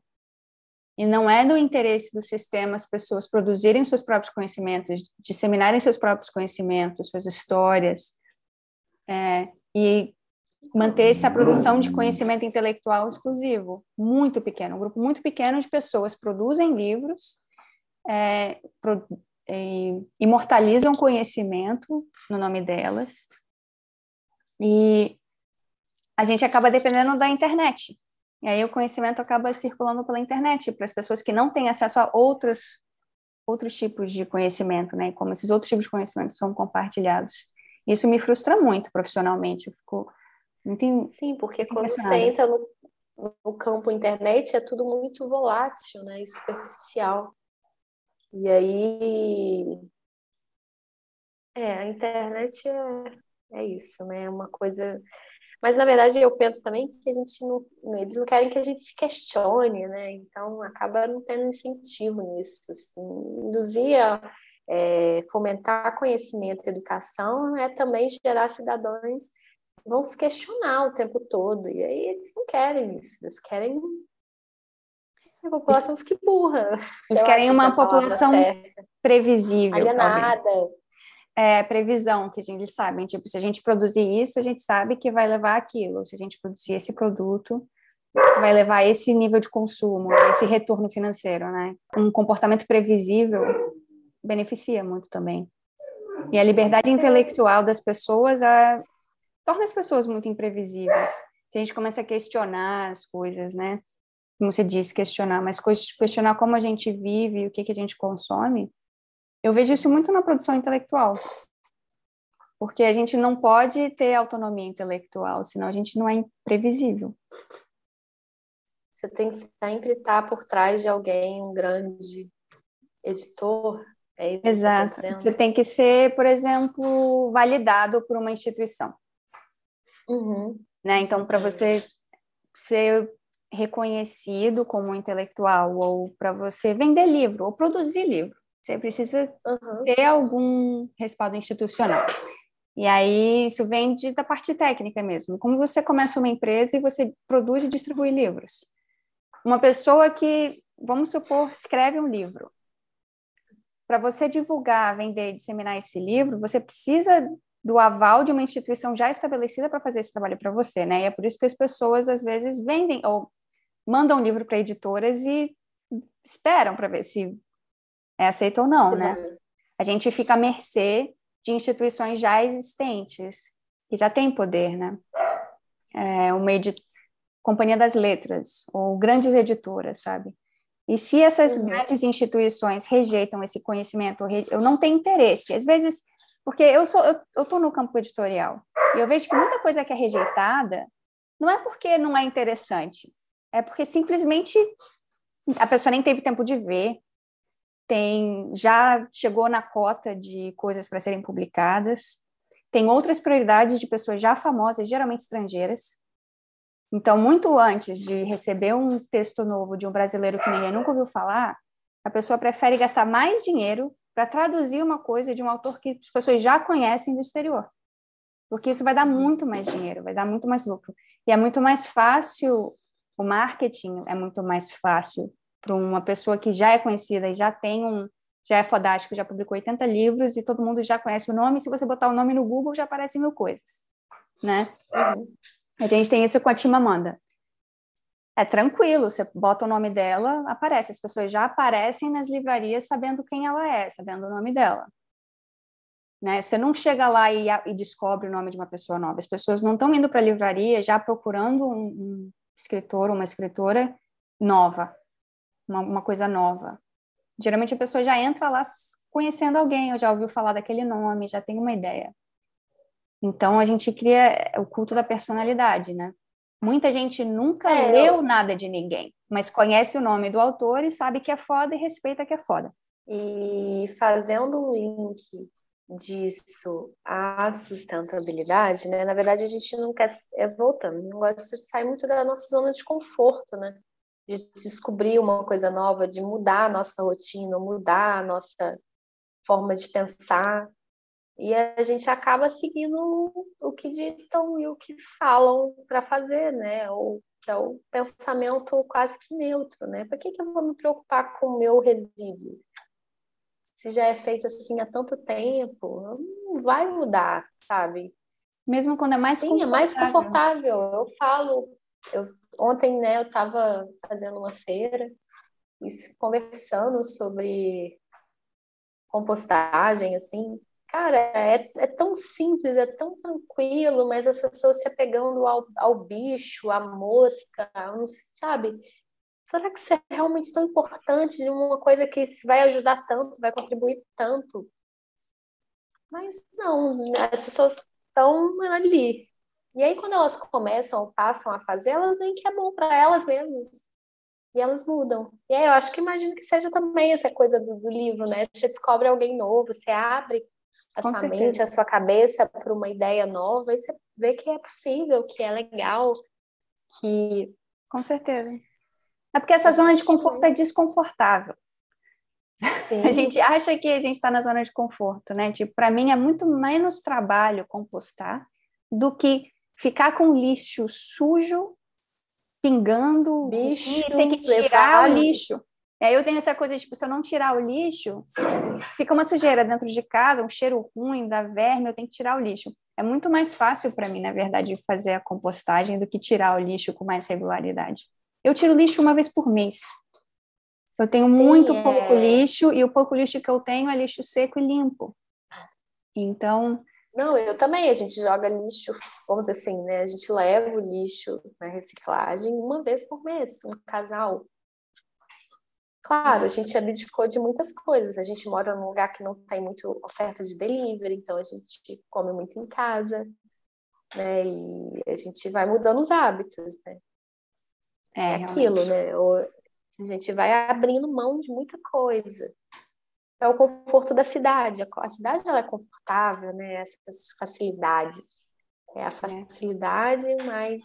E não é do interesse do sistema as pessoas produzirem seus próprios conhecimentos, disseminarem seus próprios conhecimentos, suas histórias, é, e manter essa produção de conhecimento intelectual exclusivo, muito pequeno, um grupo muito pequeno de pessoas produzem livros, é, pro, é, imortalizam conhecimento no nome delas, e a gente acaba dependendo da internet. E aí o conhecimento acaba circulando pela internet para as pessoas que não têm acesso a outros outros tipos de conhecimento, né? Como esses outros tipos de conhecimento são compartilhados. Isso me frustra muito profissionalmente. Eu fico muito Sim, porque quando você entra no, no campo internet é tudo muito volátil, né? E superficial. E aí é, a internet é, é isso, né? É uma coisa mas, na verdade, eu penso também que a gente não. Eles não querem que a gente se questione, né? Então, acaba não tendo incentivo nisso. Assim. Induzir a é, fomentar conhecimento e educação é também gerar cidadãos que vão se questionar o tempo todo. E aí eles não querem isso, eles querem que a população fique burra. Eles querem uma população previsível. Alienada. Talvez é, previsão que a gente sabe. Tipo, se a gente produzir isso, a gente sabe que vai levar aquilo. Se a gente produzir esse produto, vai levar esse nível de consumo, esse retorno financeiro, né? Um comportamento previsível beneficia muito também. E a liberdade intelectual das pessoas torna as pessoas muito imprevisíveis. Se a gente começa a questionar as coisas, né? Como você disse, questionar, mas questionar como a gente vive, o que, que a gente consome, eu vejo isso muito na produção intelectual. Porque a gente não pode ter autonomia intelectual, senão a gente não é imprevisível. Você tem que sempre estar por trás de alguém, um grande editor. É Exato. Você, você tem que ser, por exemplo, validado por uma instituição. Uhum. Né? Então, para você ser reconhecido como intelectual, ou para você vender livro, ou produzir livro, você precisa uhum. ter algum respaldo institucional. E aí isso vem de, da parte técnica mesmo. Como você começa uma empresa e você produz e distribui livros. Uma pessoa que, vamos supor, escreve um livro. Para você divulgar, vender e disseminar esse livro, você precisa do aval de uma instituição já estabelecida para fazer esse trabalho para você, né? E é por isso que as pessoas às vezes vendem ou mandam livro para editoras e esperam para ver se é aceito ou não, né? A gente fica à mercê de instituições já existentes, que já têm poder, né? É, uma Companhia das Letras, ou grandes editoras, sabe? E se essas uhum. grandes instituições rejeitam esse conhecimento, eu não tenho interesse. Às vezes, porque eu sou eu estou no campo editorial e eu vejo que muita coisa que é rejeitada não é porque não é interessante, é porque simplesmente a pessoa nem teve tempo de ver, tem já chegou na cota de coisas para serem publicadas, tem outras prioridades de pessoas já famosas, geralmente estrangeiras. Então, muito antes de receber um texto novo de um brasileiro que ninguém nunca ouviu falar, a pessoa prefere gastar mais dinheiro para traduzir uma coisa de um autor que as pessoas já conhecem do exterior. Porque isso vai dar muito mais dinheiro, vai dar muito mais lucro. E é muito mais fácil, o marketing é muito mais fácil para uma pessoa que já é conhecida e já tem um já é fodástico, já publicou 80 livros e todo mundo já conhece o nome, se você botar o nome no Google já aparecem mil coisas, né? A gente tem isso com a Timamanda. É tranquilo, você bota o nome dela, aparece. As pessoas já aparecem nas livrarias sabendo quem ela é, sabendo o nome dela. Né? Você não chega lá e, e descobre o nome de uma pessoa nova. As pessoas não estão indo para a livraria já procurando um, um escritor, uma escritora nova uma, uma coisa nova. Geralmente a pessoa já entra lá conhecendo alguém, ou já ouviu falar daquele nome, já tem uma ideia. Então a gente cria o culto da personalidade, né? Muita gente nunca é, leu eu... nada de ninguém, mas conhece o nome do autor e sabe que é foda e respeita que é foda. E fazendo um link disso à sustentabilidade, né? Na verdade, a gente não quer, é, voltando, não gosta de sair muito da nossa zona de conforto, né? De descobrir uma coisa nova, de mudar a nossa rotina, mudar a nossa forma de pensar. E a gente acaba seguindo o que ditam e o que falam para fazer, né? Ou que é o pensamento quase que neutro, né? Para que, que eu vou me preocupar com o meu resíduo? Se já é feito assim há tanto tempo, não vai mudar, sabe? Mesmo quando é mais Sim, é mais confortável. Eu falo, eu, ontem, né, eu estava fazendo uma feira e conversando sobre compostagem, assim, Cara, é, é tão simples, é tão tranquilo, mas as pessoas se apegando ao, ao bicho, à mosca, não sabe? Será que isso é realmente tão importante de uma coisa que vai ajudar tanto, vai contribuir tanto? Mas não, as pessoas estão ali. E aí, quando elas começam, passam a fazer, elas veem que é bom para elas mesmas. E elas mudam. E aí, eu acho que imagino que seja também essa coisa do, do livro, né? Você descobre alguém novo, você abre a Com sua certeza. mente, a sua cabeça para uma ideia nova e você vê que é possível, que é legal, que. Com certeza. É porque essa zona de conforto é desconfortável. Sim. A gente acha que a gente está na zona de conforto, né? Tipo, para mim é muito menos trabalho compostar do que ficar com lixo sujo, pingando, bicho, e ter que tirar o lixo. E aí eu tenho essa coisa, tipo, se eu não tirar o lixo, fica uma sujeira dentro de casa, um cheiro ruim, da verme, eu tenho que tirar o lixo. É muito mais fácil para mim, na verdade, fazer a compostagem do que tirar o lixo com mais regularidade. Eu tiro lixo uma vez por mês. Eu tenho Sim, muito é... pouco lixo e o pouco lixo que eu tenho é lixo seco e limpo. Então. Não, eu também. A gente joga lixo, vamos dizer assim, né? A gente leva o lixo na reciclagem uma vez por mês, um casal. Claro, a gente abdicou de muitas coisas. A gente mora num lugar que não tem muito oferta de delivery, então a gente come muito em casa, né? E a gente vai mudando os hábitos, né? É, é aquilo, né? Ou a gente vai abrindo mão de muita coisa. É o conforto da cidade. A cidade ela é confortável, né? Essas facilidades. É a é. facilidade, é. mas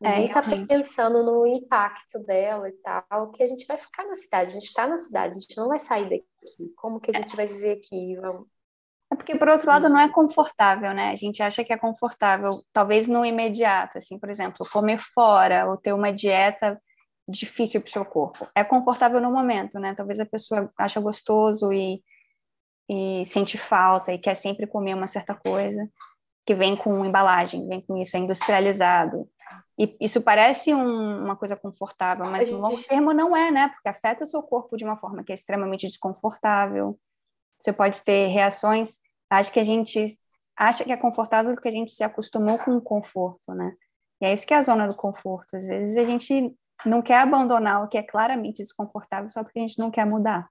Ninguém é, pensando no impacto dela e tal, que a gente vai ficar na cidade, a gente está na cidade, a gente não vai sair daqui. Como que a gente vai viver aqui? Vamos... É porque, por outro lado, não é confortável, né? A gente acha que é confortável, talvez no imediato, assim, por exemplo, comer fora ou ter uma dieta difícil para o seu corpo. É confortável no momento, né? Talvez a pessoa acha gostoso e, e sente falta e quer sempre comer uma certa coisa que vem com embalagem, vem com isso, é industrializado, e isso parece um, uma coisa confortável, mas no longo termo não é, né? Porque afeta o seu corpo de uma forma que é extremamente desconfortável. Você pode ter reações. Acho que a gente acha que é confortável porque a gente se acostumou com o conforto, né? E é isso que é a zona do conforto. Às vezes a gente não quer abandonar o que é claramente desconfortável só porque a gente não quer mudar.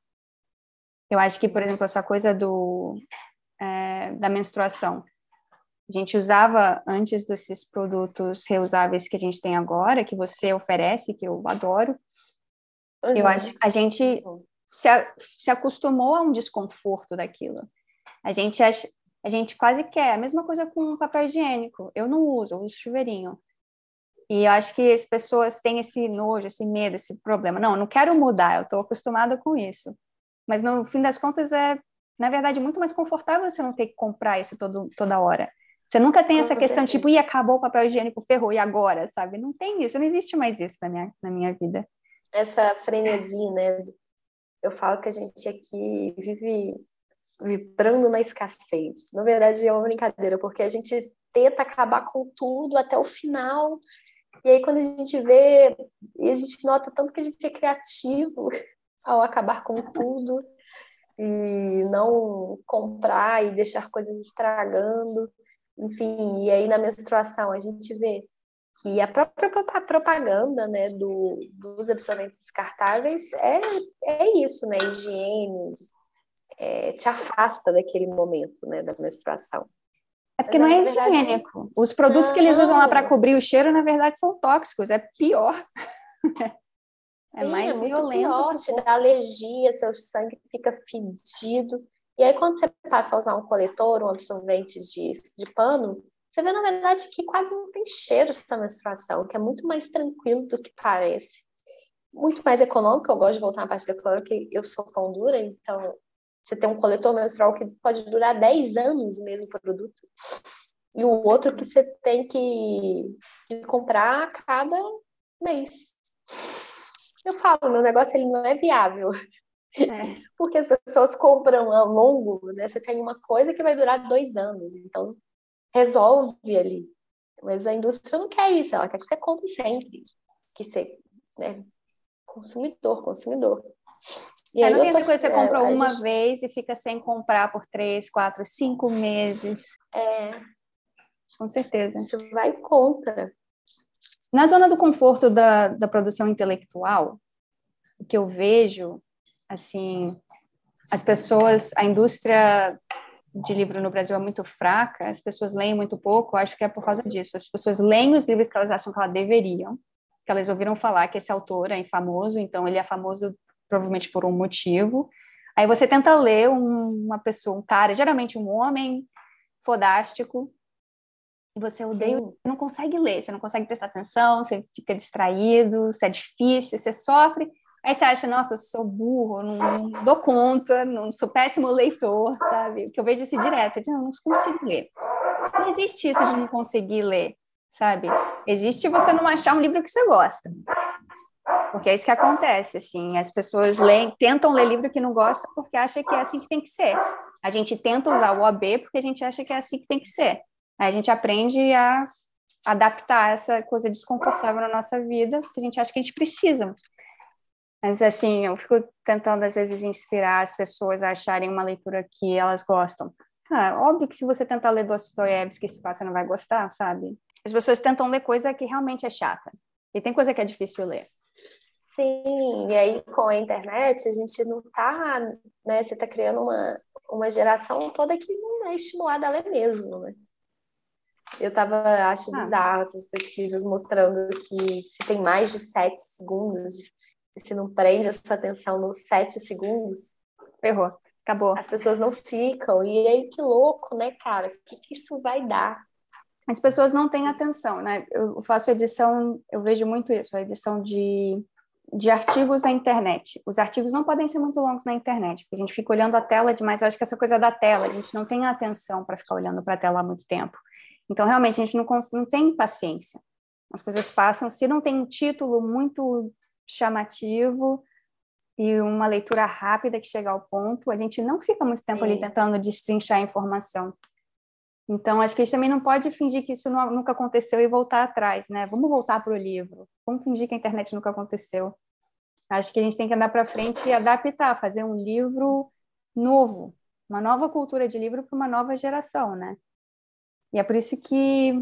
Eu acho que, por exemplo, essa coisa do, é, da menstruação a gente usava antes desses produtos reusáveis que a gente tem agora, que você oferece, que eu adoro. Uhum. Eu acho a gente se, se acostumou a um desconforto daquilo. A gente acha, a gente quase quer a mesma coisa com papel higiênico. Eu não uso, eu uso chuveirinho. E eu acho que as pessoas têm esse nojo, esse medo, esse problema. Não, eu não quero mudar, eu estou acostumada com isso. Mas no fim das contas é, na verdade, muito mais confortável você não ter que comprar isso todo, toda hora. Você nunca tem essa questão, tipo, e acabou o papel higiênico, ferrou, e agora, sabe? Não tem isso, não existe mais isso na minha, na minha vida. Essa frenesia, né? Eu falo que a gente aqui vive vibrando na escassez. Na verdade, é uma brincadeira, porque a gente tenta acabar com tudo até o final, e aí quando a gente vê, e a gente nota tanto que a gente é criativo ao acabar com tudo, e não comprar e deixar coisas estragando. Enfim, e aí na menstruação a gente vê que a própria propaganda né, do, dos absorventes descartáveis é, é isso, né? Higiene, é, te afasta daquele momento né, da menstruação. É porque Mas, não é verdade, higiênico. Os produtos não, que eles usam lá para cobrir o cheiro, na verdade, são tóxicos, é pior. é Sim, mais é violento. Pior, te dá alergia, seu sangue fica fedido. E aí, quando você passa a usar um coletor, um absorvente de, de pano, você vê, na verdade, que quase não tem cheiro essa menstruação, que é muito mais tranquilo do que parece. Muito mais econômico, eu gosto de voltar na parte da econômica, eu sou pão dura, então você tem um coletor menstrual que pode durar 10 anos o mesmo produto. E o outro que você tem que, que comprar a cada mês. Eu falo, meu negócio ele não é viável. É. Porque as pessoas compram a longo, né? Você tem uma coisa que vai durar dois anos, então resolve ali. Mas a indústria não quer isso, ela quer que você compre sempre, que você, né? Consumidor, consumidor. E é, não tem essa coisa que você compra é, uma gente... vez e fica sem comprar por três, quatro, cinco meses. É. Com certeza. Isso vai contra. Na zona do conforto da, da produção intelectual, o que eu vejo, assim, as pessoas, a indústria de livro no Brasil é muito fraca, as pessoas leem muito pouco, acho que é por causa disso. As pessoas leem os livros que elas acham que elas deveriam, que elas ouviram falar que esse autor é famoso, então ele é famoso provavelmente por um motivo. Aí você tenta ler um, uma pessoa, um cara, geralmente um homem fodástico, e você odeia, você não consegue ler, você não consegue prestar atenção, você fica distraído, você é difícil, você sofre. Aí você acha, nossa, eu sou burro, não, não dou conta, não sou péssimo leitor, sabe? Que eu vejo isso direto, eu não consigo ler. Não existe isso de não conseguir ler, sabe? Existe você não achar um livro que você gosta. Porque é isso que acontece, assim, as pessoas leem, tentam ler livro que não gosta porque acha que é assim que tem que ser. A gente tenta usar o OB porque a gente acha que é assim que tem que ser. Aí a gente aprende a adaptar essa coisa desconfortável na nossa vida, porque a gente acha que a gente precisa. Mas, assim, eu fico tentando, às vezes, inspirar as pessoas a acharem uma leitura que elas gostam. Cara, óbvio que se você tentar ler Dostoiévski, se você não vai gostar, sabe? As pessoas tentam ler coisa que realmente é chata. E tem coisa que é difícil ler. Sim, e aí com a internet a gente não tá, né? Você tá criando uma, uma geração toda que não é estimulada a ler mesmo, né? Eu tava, acho ah. bizarro essas pesquisas mostrando que se tem mais de sete segundos, se não prende a sua atenção nos sete segundos, ferrou, acabou. As pessoas não ficam. E aí, que louco, né, cara? O que, que isso vai dar? As pessoas não têm atenção, né? Eu faço edição, eu vejo muito isso, a edição de de artigos na internet. Os artigos não podem ser muito longos na internet, porque a gente fica olhando a tela demais. Eu acho que essa coisa da tela, a gente não tem atenção para ficar olhando para a tela há muito tempo. Então, realmente, a gente não, não tem paciência. As coisas passam. Se não tem um título muito chamativo e uma leitura rápida que chega ao ponto, a gente não fica muito tempo Sim. ali tentando destrinchar a informação. Então, acho que a gente também não pode fingir que isso nunca aconteceu e voltar atrás, né? Vamos voltar para o livro. Vamos fingir que a internet nunca aconteceu. Acho que a gente tem que andar para frente e adaptar, fazer um livro novo, uma nova cultura de livro para uma nova geração, né? E é por isso que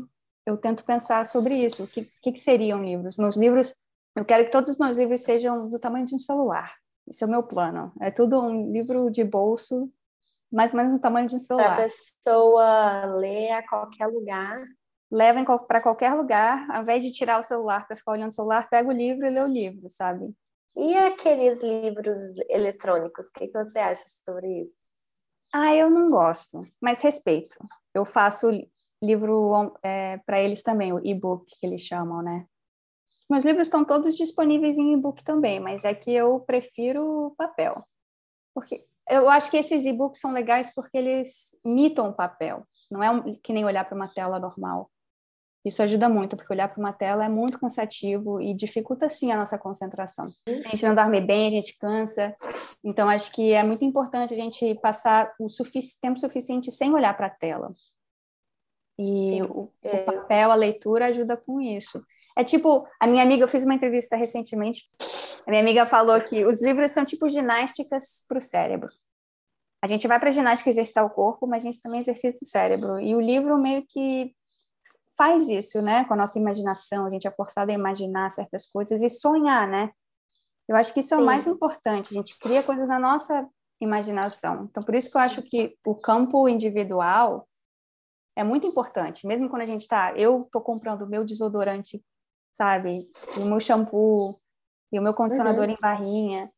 eu tento pensar sobre isso. O que, que, que seriam livros? Meus livros, eu quero que todos os meus livros sejam do tamanho de um celular. Esse é o meu plano. É tudo um livro de bolso mais ou menos no tamanho de um celular. Para a pessoa ler a qualquer lugar. Leva para qualquer lugar, ao invés de tirar o celular para ficar olhando o celular, pega o livro e lê o livro, sabe? E aqueles livros eletrônicos, o que, que você acha sobre isso? Ah, eu não gosto, mas respeito. Eu faço livro é, para eles também, o e-book que eles chamam, né? Meus livros estão todos disponíveis em e-book também, mas é que eu prefiro papel. Porque eu acho que esses e-books são legais porque eles imitam o papel, não é um, que nem olhar para uma tela normal. Isso ajuda muito, porque olhar para uma tela é muito cansativo e dificulta, sim, a nossa concentração. A gente não dorme bem, a gente cansa. Então, acho que é muito importante a gente passar o sufici tempo suficiente sem olhar para a tela. E o, é... o papel, a leitura ajuda com isso. É tipo, a minha amiga, eu fiz uma entrevista recentemente, a minha amiga falou que os livros são tipo ginásticas para o cérebro. A gente vai para a ginástica exercitar o corpo, mas a gente também exercita o cérebro. E o livro meio que faz isso, né? Com a nossa imaginação, a gente é forçado a imaginar certas coisas e sonhar, né? Eu acho que isso é Sim. o mais importante. A gente cria coisas na nossa imaginação. Então, por isso que eu acho que o campo individual é muito importante. Mesmo quando a gente está, eu estou comprando o meu desodorante sabe? E o meu shampoo, e o meu condicionador uhum. em barrinha.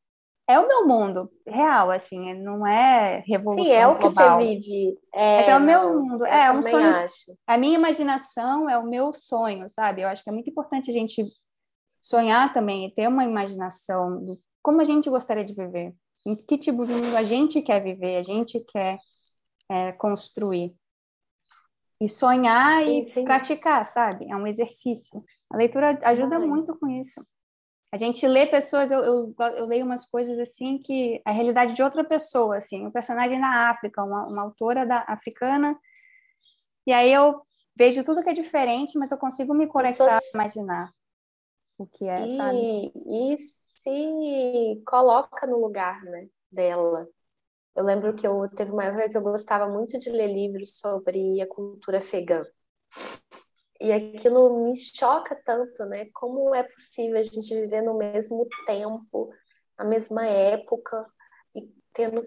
é o meu mundo real, assim, não é revolução Sim, é o que global. você vive. É, É, é o meu mundo, eu é um sonho. acho. A minha imaginação é o meu sonho, sabe? Eu acho que é muito importante a gente sonhar também e ter uma imaginação do como a gente gostaria de viver, em que tipo de mundo a gente quer viver, a gente quer é, construir. E sonhar Sim, e sim. praticar, sabe? É um exercício. A leitura ajuda muito com isso. A gente lê pessoas, eu, eu, eu leio umas coisas assim que a realidade de outra pessoa, assim, um personagem na África, uma, uma autora da, africana, e aí eu vejo tudo que é diferente, mas eu consigo me conectar, imaginar o que é, sabe? E, e se coloca no lugar, né, dela. Eu lembro que eu teve uma época que eu gostava muito de ler livros sobre a cultura afegã. E aquilo me choca tanto, né? Como é possível a gente viver no mesmo tempo, na mesma época, e tendo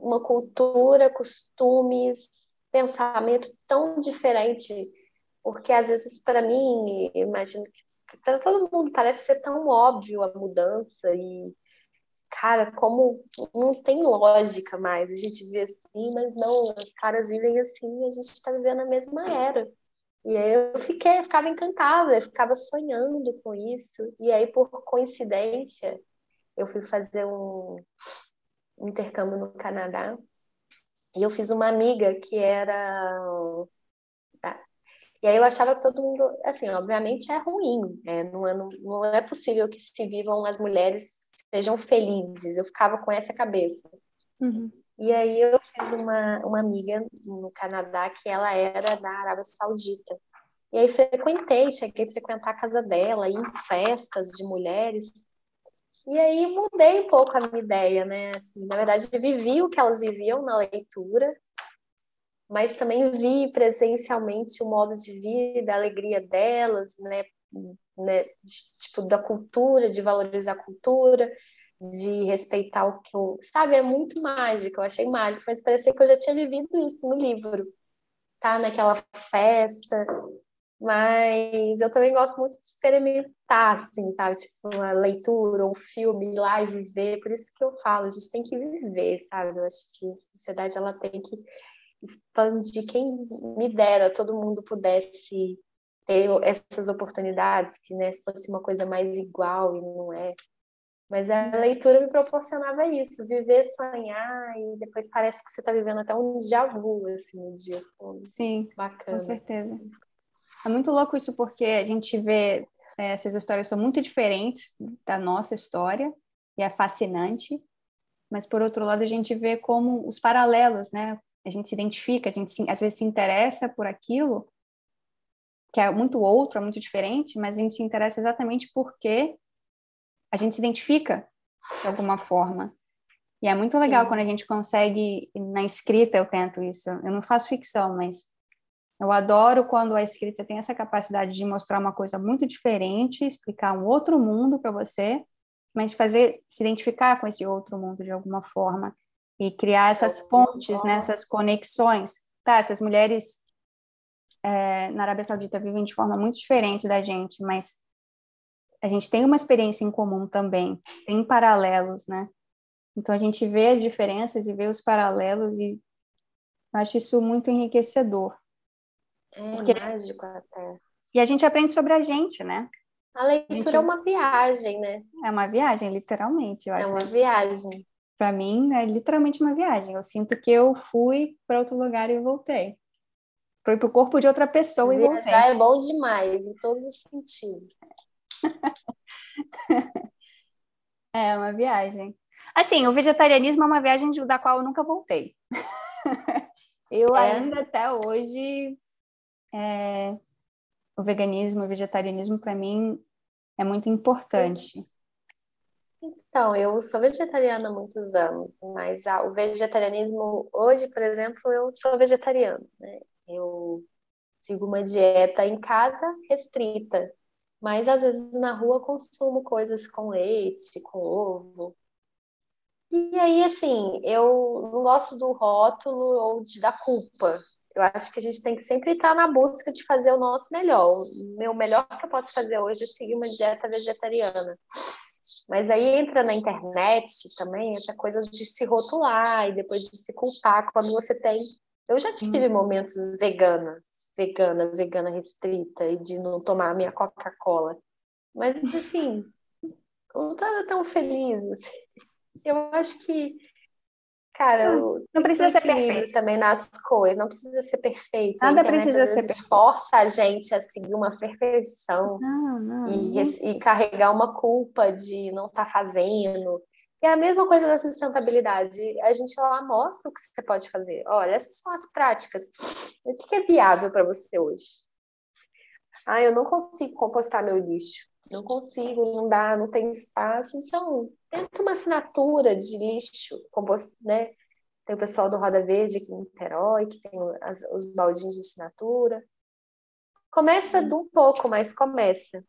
uma cultura, costumes, pensamento tão diferente? Porque às vezes, para mim, imagino que para todo mundo parece ser tão óbvio a mudança e cara, como não tem lógica mais. A gente vê assim, mas não, os caras vivem assim a gente está vivendo a mesma era. E aí eu fiquei, eu ficava encantada, eu ficava sonhando com isso. E aí, por coincidência, eu fui fazer um um intercâmbio no Canadá e eu fiz uma amiga que era. tá? E aí eu achava que todo mundo, assim, obviamente é ruim, né? Não, é, não, não é possível que se vivam as mulheres sejam felizes. Eu ficava com essa cabeça. Uhum. E aí eu fiz uma, uma amiga no Canadá que ela era da Arábia Saudita. E aí frequentei, cheguei a frequentar a casa dela, em festas de mulheres. E aí mudei um pouco a minha ideia, né? Assim, na verdade, vivi o que elas viviam na leitura, mas também vi presencialmente o modo de vida, a alegria delas, né? Né? De, tipo, da cultura, de valorizar a cultura, de respeitar o que eu. Sabe, é muito mágico, eu achei mágico, mas parecia que eu já tinha vivido isso no livro, tá? Naquela festa. Mas eu também gosto muito de experimentar, assim, sabe? Tipo, uma leitura, um filme, ir lá e viver. Por isso que eu falo, a gente tem que viver, sabe? Eu acho que a sociedade ela tem que expandir. Quem me dera todo mundo pudesse ter essas oportunidades, que né, fosse uma coisa mais igual e não é. Mas a leitura me proporcionava isso, viver, sonhar, e depois parece que você está vivendo até um déjà vu, assim, no dia. Sim, Bacana. com certeza. É muito louco isso porque a gente vê é, essas histórias são muito diferentes da nossa história e é fascinante, mas por outro lado a gente vê como os paralelos, né? A gente se identifica, a gente se, às vezes se interessa por aquilo que é muito outro, é muito diferente, mas a gente se interessa exatamente porque a gente se identifica de alguma forma. E é muito legal Sim. quando a gente consegue, na escrita eu tento isso, eu não faço ficção, mas eu adoro quando a escrita tem essa capacidade de mostrar uma coisa muito diferente, explicar um outro mundo para você, mas fazer se identificar com esse outro mundo de alguma forma e criar essas pontes, né, essas conexões. Tá, essas mulheres é, na Arábia Saudita vivem de forma muito diferente da gente, mas a gente tem uma experiência em comum também, tem paralelos, né? Então a gente vê as diferenças e vê os paralelos e eu acho isso muito enriquecedor. É Porque- mágico até. E a gente aprende sobre a gente, né? A leitura Gente, é uma viagem, né? É uma viagem, literalmente. É uma que viagem. para mim é literalmente uma viagem. Eu sinto que eu fui para outro lugar e voltei. Fui para o corpo de outra pessoa e voltei. Viajar é bom demais, em todos os sentidos. É uma viagem. Assim, o vegetarianismo é uma viagem da qual eu nunca voltei. eu É. ainda até hoje é, o veganismo, o vegetarianismo para mim é muito importante. Então, eu sou vegetariana há muitos anos, mas ah, o vegetarianismo, hoje, por exemplo, eu sou vegetariana, né? Eu sigo uma dieta em casa restrita, mas às vezes na rua consumo coisas com leite, com ovo. E aí, assim, eu não gosto do rótulo ou de, da culpa. Eu acho que a gente tem que sempre estar na busca de fazer o nosso melhor. O meu melhor que eu posso fazer hoje é seguir uma dieta vegetariana. Mas aí entra na internet também essa coisa de se rotular e depois de se culpar quando você tem. Eu já tive momentos vegana, vegana, vegana restrita e de não tomar minha Coca-Cola. Mas assim, não estava tão feliz. Assim. Eu acho que Cara, não, não precisa ser perfeito também nas coisas, não precisa ser perfeito. Nada precisa ser perfeito. força a gente a seguir uma perfeição não, não, e, e, carregar uma culpa de não estar tá fazendo. É a mesma coisa da sustentabilidade. A gente lá mostra o que você pode fazer. Olha, essas são as práticas. O que é viável para você hoje? Ah, eu não consigo compostar meu lixo. Não consigo, não dá, não tem espaço. Então, tenta uma assinatura de lixo, composto, né? Tem o pessoal do Roda Verde aqui em Niterói, que tem as, os baldinhos de assinatura. Começa de um pouco, mas começa.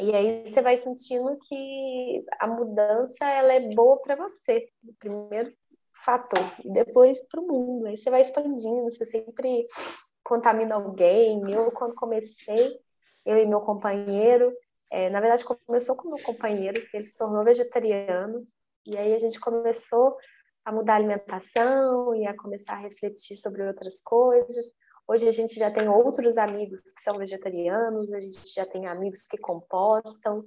E aí você vai sentindo que a mudança ela é boa para você, o primeiro fator, e depois para o mundo. Aí você vai expandindo, você sempre contamina alguém. Eu, quando comecei, eu e meu companheiro, é, na verdade, começou com meu companheiro, que ele se tornou vegetariano, e aí a gente começou a mudar a alimentação e a começar a refletir sobre outras coisas. Hoje a gente já tem outros amigos que são vegetarianos, a gente já tem amigos que compostam,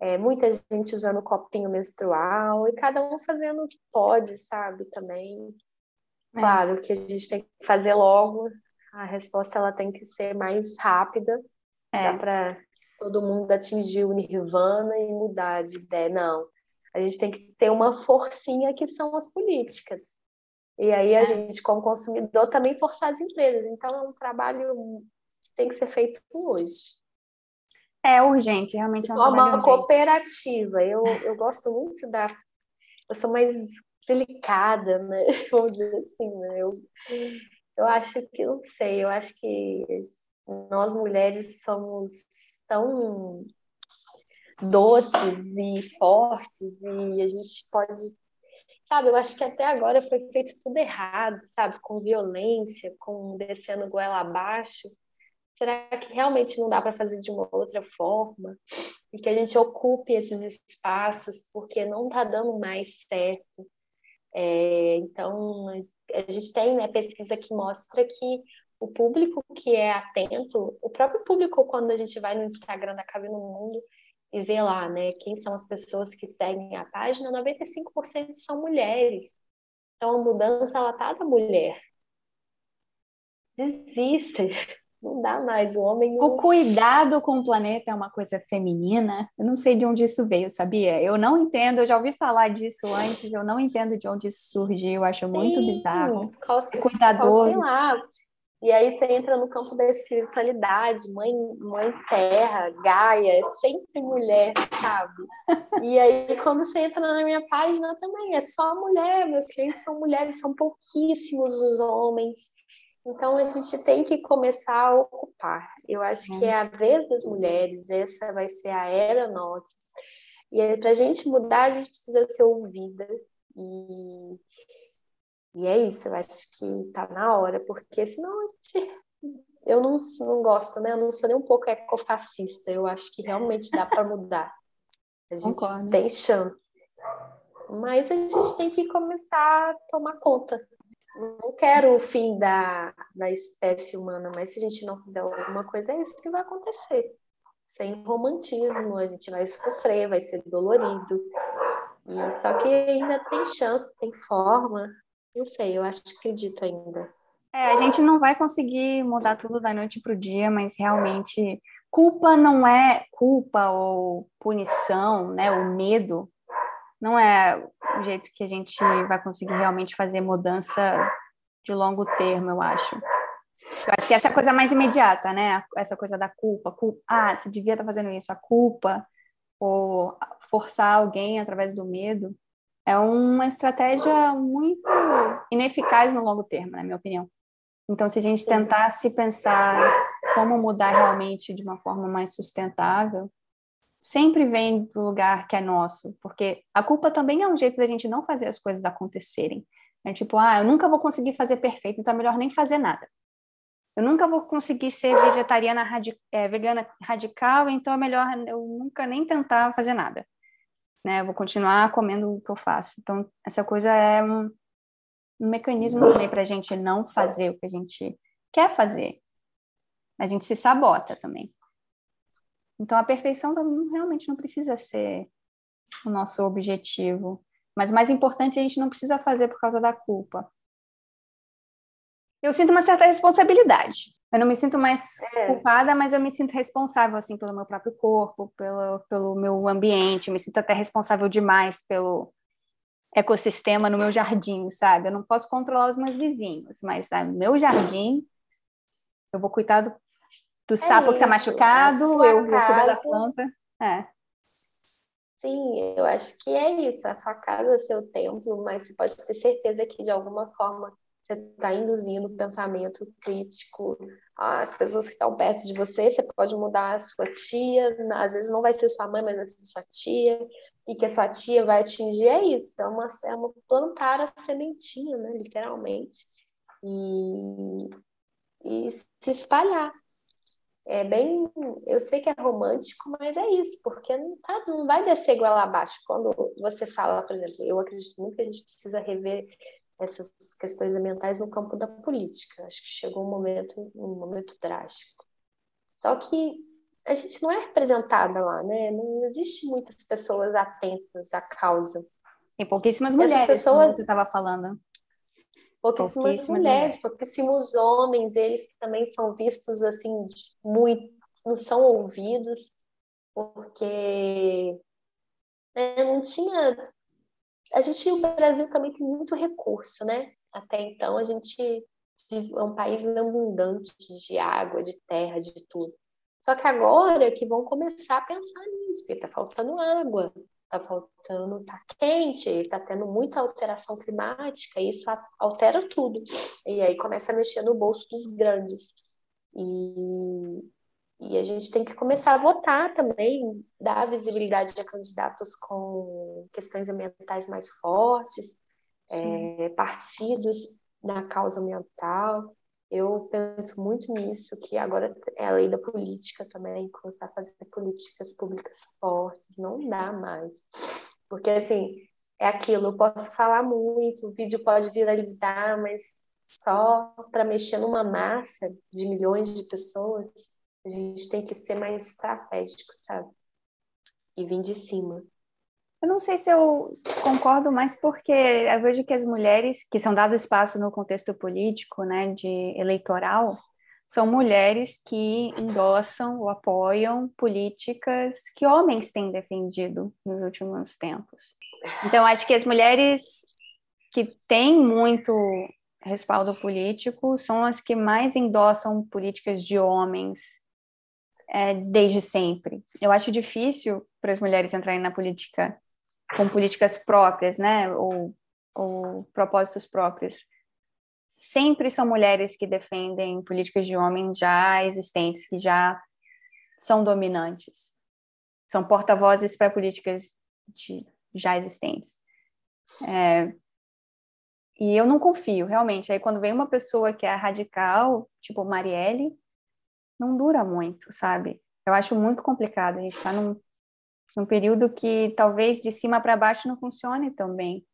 é, muita gente usando copinho menstrual e cada um fazendo o que pode, sabe? Também. É. Claro que a gente tem que fazer logo, a resposta ela tem que ser mais rápida, é. dá para todo mundo atingir o nirvana e mudar de ideia. Não. A gente tem que ter uma forcinha que são as políticas. E aí a é. gente, como consumidor, também forçar as empresas. Então é um trabalho que tem que ser feito hoje. É urgente, realmente é um Uma cooperativa. Eu, eu gosto muito da. Eu sou mais delicada, né? Vamos dizer assim, né? Eu, eu acho que, não sei, eu acho que nós mulheres somos tão doces e fortes e a gente pode sabe eu acho que até agora foi feito tudo errado sabe? Com violência com descendo goela abaixo. Será que realmente não dá para fazer de uma outra forma? E que a gente ocupe esses espaços porque não está dando mais certo. É, então a gente tem né, pesquisa que mostra que o público que é atento, o próprio público, quando a gente vai no Instagram da Cabe no Mundo e vê lá, né, quem são as pessoas que seguem a página, 95% são mulheres. Então a mudança, ela tá da mulher. Desista, não dá mais, o homem... Não... O cuidado com o planeta é uma coisa feminina, eu não sei de onde isso veio, sabia? Eu não entendo, eu já ouvi falar disso antes, eu não entendo de onde isso surgiu, eu acho muito Sim, bizarro. Qual, Cuidadoso. Qual, sei lá, e aí você entra no campo da espiritualidade, mãe, mãe terra, Gaia, é sempre mulher, sabe? E aí quando você entra na minha página também, é só mulher, meus clientes são mulheres, são pouquíssimos os homens. Então a gente tem que começar a ocupar. Eu acho que é a vez das mulheres, essa vai ser a era nossa. E para a gente mudar, a gente precisa ser ouvida. E, e é isso, eu acho que tá na hora, porque senão eu não, não gosto, né? Eu não sou nem um pouco ecofascista, eu acho que realmente dá para mudar. A gente Concordo. tem chance. Mas a gente tem que começar a tomar conta. Não quero o fim da, da espécie humana, mas se a gente não fizer alguma coisa, é isso que vai acontecer. Sem romantismo, a gente vai sofrer, vai ser dolorido. E só que ainda tem chance, tem forma. Não sei, eu acho que acredito ainda. É, a gente não vai conseguir mudar tudo da noite para o dia, mas realmente culpa não é culpa ou punição, né? O medo não é o jeito que a gente vai conseguir realmente fazer mudança de longo termo, eu acho. Eu acho que essa é a coisa mais imediata, né? Essa coisa da culpa, culpa. Ah, você devia estar fazendo isso, a culpa, ou forçar alguém através do medo é uma estratégia muito ineficaz no longo termo, na minha opinião. Então, se a gente tentasse pensar como mudar realmente de uma forma mais sustentável, sempre vem do lugar que é nosso, porque a culpa também é um jeito da gente não fazer as coisas acontecerem. É tipo, ah, eu nunca vou conseguir fazer perfeito, então é melhor nem fazer nada. Eu nunca vou conseguir ser vegetariana, é, vegana radical, então é melhor eu nunca nem tentar fazer nada. Né? Eu vou continuar comendo o que eu faço. Então, essa coisa é um, um mecanismo também para a gente não fazer o que a gente quer fazer. A gente se sabota também. Então, a perfeição realmente não precisa ser o nosso objetivo. Mas o mais importante, a gente não precisa fazer por causa da culpa. Eu sinto uma certa responsabilidade. Eu não me sinto mais é. culpada, mas eu me sinto responsável assim pelo meu próprio corpo, pelo, pelo meu ambiente. Eu me sinto até responsável demais pelo ecossistema no meu jardim, sabe? Eu não posso controlar os meus vizinhos, mas sabe, meu jardim, eu vou cuidar do, do é sapo isso, que está machucado, eu vou cuidar da planta. É. Sim, eu acho que é isso. A sua casa é seu templo, mas você pode ter certeza que de alguma forma você está induzindo pensamento crítico às pessoas que estão perto de você. Você pode mudar a sua tia, às vezes não vai ser sua mãe, mas vai ser sua tia, e que a sua tia vai atingir. É isso, é uma, é uma plantar a sementinha, né, literalmente, e, e se espalhar. É bem, eu sei que é romântico, mas é isso, porque não, tá, não vai descer igual abaixo. Quando você fala, por exemplo, eu acredito muito que a gente precisa rever essas questões ambientais no campo da política. Acho que chegou um momento, um momento drástico. Só que a gente não é representada lá, né? Não existe muitas pessoas atentas à causa. Tem pouquíssimas mulheres, pessoas... como você estava falando. Pouquíssimas, pouquíssimas mulheres, mulheres, pouquíssimos homens, eles também são vistos assim, muito, não são ouvidos, porque né, não tinha a gente, o Brasil também tem muito recurso, né? Até então a gente é um país abundante de água, de terra, de tudo. Só que agora que vão começar a pensar nisso, porque está faltando água, está faltando, está quente, está tendo muita alteração climática, e isso altera tudo. E aí começa a mexer no bolso dos grandes. E e a gente tem que começar a votar também, dar visibilidade a candidatos com questões ambientais mais fortes, é, partidos na causa ambiental. Eu penso muito nisso, que agora é a lei da política também, começar a fazer políticas públicas fortes, não dá mais. Porque, assim, é aquilo, eu posso falar muito, o vídeo pode viralizar, mas só para mexer numa massa de milhões de pessoas, a gente tem que ser mais estratégico, sabe? E vir de cima. Eu não sei se eu concordo mais porque eu vejo que as mulheres que são dadas espaço no contexto político, né, de eleitoral, são mulheres que endossam ou apoiam políticas que homens têm defendido nos últimos tempos. Então, acho que as mulheres que têm muito respaldo político são as que mais endossam políticas de homens é, desde sempre. Eu acho difícil para as mulheres entrarem na política com políticas próprias, né, ou, ou propósitos próprios. Sempre são mulheres que defendem políticas de homens já existentes, que já são dominantes. São porta-vozes para políticas de, já existentes. É, e eu não confio, realmente. Aí, quando vem uma pessoa que é radical, tipo Marielle, não dura muito, sabe? Eu acho muito complicado. A gente está num, num período que talvez de cima para baixo não funcione tão bem.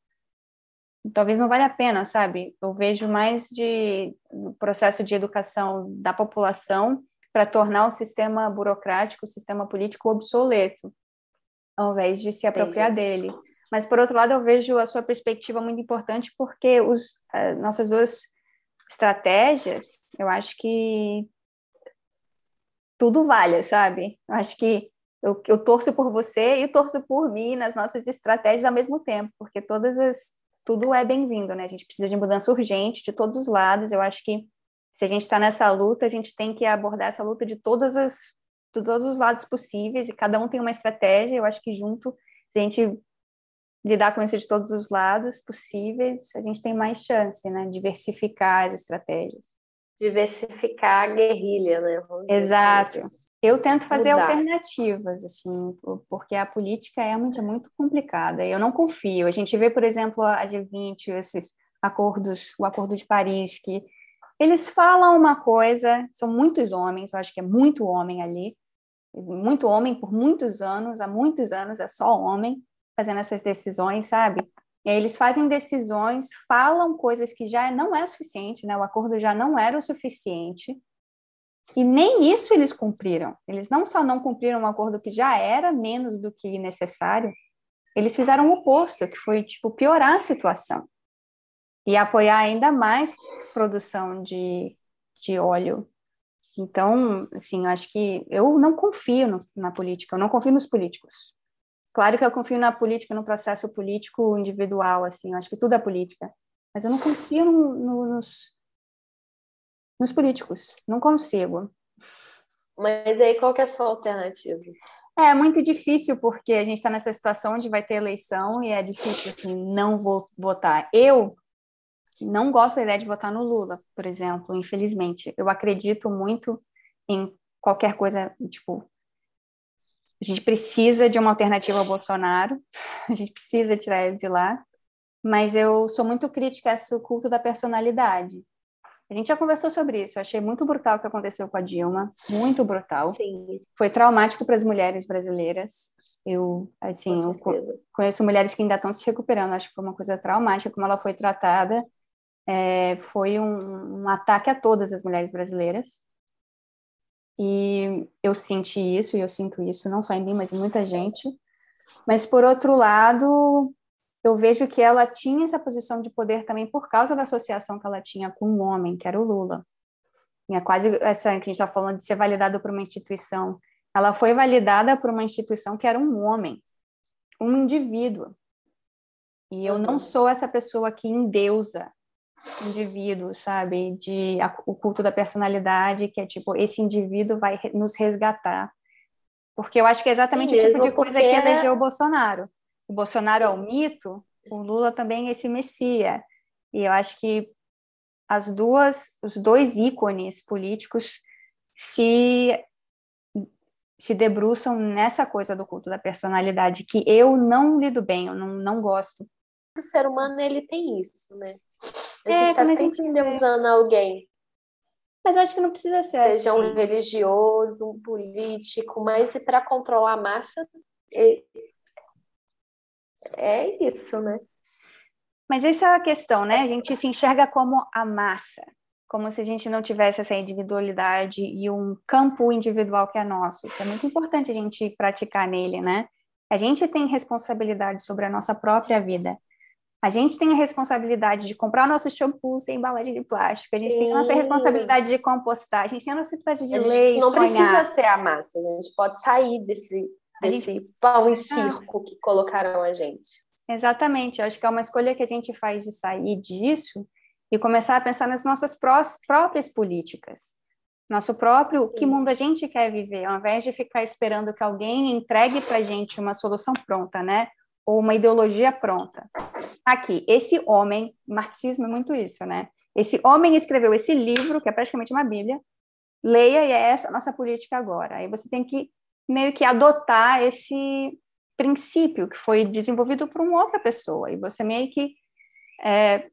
Talvez não valha a pena, sabe? Eu vejo mais de processo de educação da população para tornar o sistema burocrático, o sistema político obsoleto, ao invés de se apropriar Entendi. dele. Mas, por outro lado, eu vejo a sua perspectiva muito importante porque os, nossas duas estratégias, eu acho que tudo vale, sabe? Eu acho que eu, eu torço por você e torço por mim nas nossas estratégias ao mesmo tempo, porque todas as tudo é bem-vindo, né? A gente precisa de mudança urgente de todos os lados. Eu acho que se a gente está nessa luta, a gente tem que abordar essa luta de todas as de todos os lados possíveis e cada um tem uma estratégia. Eu acho que junto, se a gente lidar com isso de todos os lados possíveis, a gente tem mais chance, né? Diversificar as estratégias diversificar a guerrilha, né? Exato. Assim. Eu tento fazer Mudar. alternativas, assim, porque a política realmente é muito complicada. Eu não confio. A gente vê, por exemplo, a G20, esses acordos, o Acordo de Paris, que eles falam uma coisa, são muitos homens, eu acho que é muito homem ali, muito homem por muitos anos, há muitos anos é só homem fazendo essas decisões, sabe? E aí eles fazem decisões, falam coisas que já não é suficiente, né? O acordo já não era o suficiente. E nem isso eles cumpriram. Eles não só não cumpriram um acordo que já era menos do que necessário, eles fizeram o oposto, que foi tipo piorar a situação e apoiar ainda mais produção de, de óleo. Então, assim, acho que eu não confio no, na política, eu não confio nos políticos. Claro que eu confio na política, no processo político individual, assim, eu acho que tudo é política. Mas eu não confio no, no, nos, nos políticos, não consigo. Mas aí qual que é a sua alternativa? É muito difícil porque a gente está nessa situação onde vai ter eleição e é difícil assim não vou votar. Eu não gosto da ideia de votar no Lula, por exemplo, infelizmente. Eu acredito muito em qualquer coisa, tipo, a gente precisa de uma alternativa ao Bolsonaro, a gente precisa tirar ele de lá, mas eu sou muito crítica a esse culto da personalidade. A gente já conversou sobre isso, eu achei muito brutal o que aconteceu com a Dilma, muito brutal. Sim. Foi traumático para as mulheres brasileiras. Eu, assim, eu conheço mulheres que ainda estão se recuperando, acho que foi uma coisa traumática como ela foi tratada. É, foi um, um ataque a todas as mulheres brasileiras. E eu senti isso, e eu sinto isso não só em mim, mas em muita gente. Mas, por outro lado, eu vejo que ela tinha essa posição de poder também por causa da associação que ela tinha com um homem, que era o Lula. Tinha quase essa que a gente está falando de ser validado por uma instituição. Ela foi validada por uma instituição que era um homem, um indivíduo. E eu não uhum. sou essa pessoa que endeusa indivíduo, sabe? De a, o culto da personalidade, que é tipo, esse indivíduo vai nos resgatar. Porque eu acho que é exatamente Sim, o tipo de coisa porque... que elegeu o Bolsonaro. O Bolsonaro Sim. é o mito, o Lula também é esse messia. E eu acho que as duas, os dois ícones políticos se se debruçam nessa coisa do culto da personalidade que eu não lido bem, eu não, não gosto. O ser humano ele tem isso, né? A gente está é, sempre endeusando alguém. Mas eu acho que não precisa ser Seja assim. um religioso, um político, mas para controlar a massa, é... é isso, né? Mas essa é a questão, né? A gente se enxerga como a massa, como se a gente não tivesse essa individualidade e um campo individual que é nosso. Que é muito importante a gente praticar nele, né? A gente tem responsabilidade sobre a nossa própria vida. A gente tem a responsabilidade de comprar o nosso shampoo sem embalagem de plástico, a gente Sim. tem a nossa responsabilidade de compostar, a gente tem a nossa responsabilidade de ler, não sonhar. precisa ser a massa, a gente pode sair desse, desse gente... pão e circo ah. que colocaram a gente. Exatamente, eu acho que é uma escolha que a gente faz de sair disso e começar a pensar nas nossas próprias políticas. Nosso próprio, Sim. que mundo a gente quer viver, ao invés de ficar esperando que alguém entregue para a gente uma solução pronta, né? Ou uma ideologia pronta. Aqui, esse homem, marxismo é muito isso, né? Esse homem escreveu esse livro, que é praticamente uma Bíblia, leia e é essa a nossa política agora. Aí você tem que meio que adotar esse princípio que foi desenvolvido por uma outra pessoa, e você meio que é,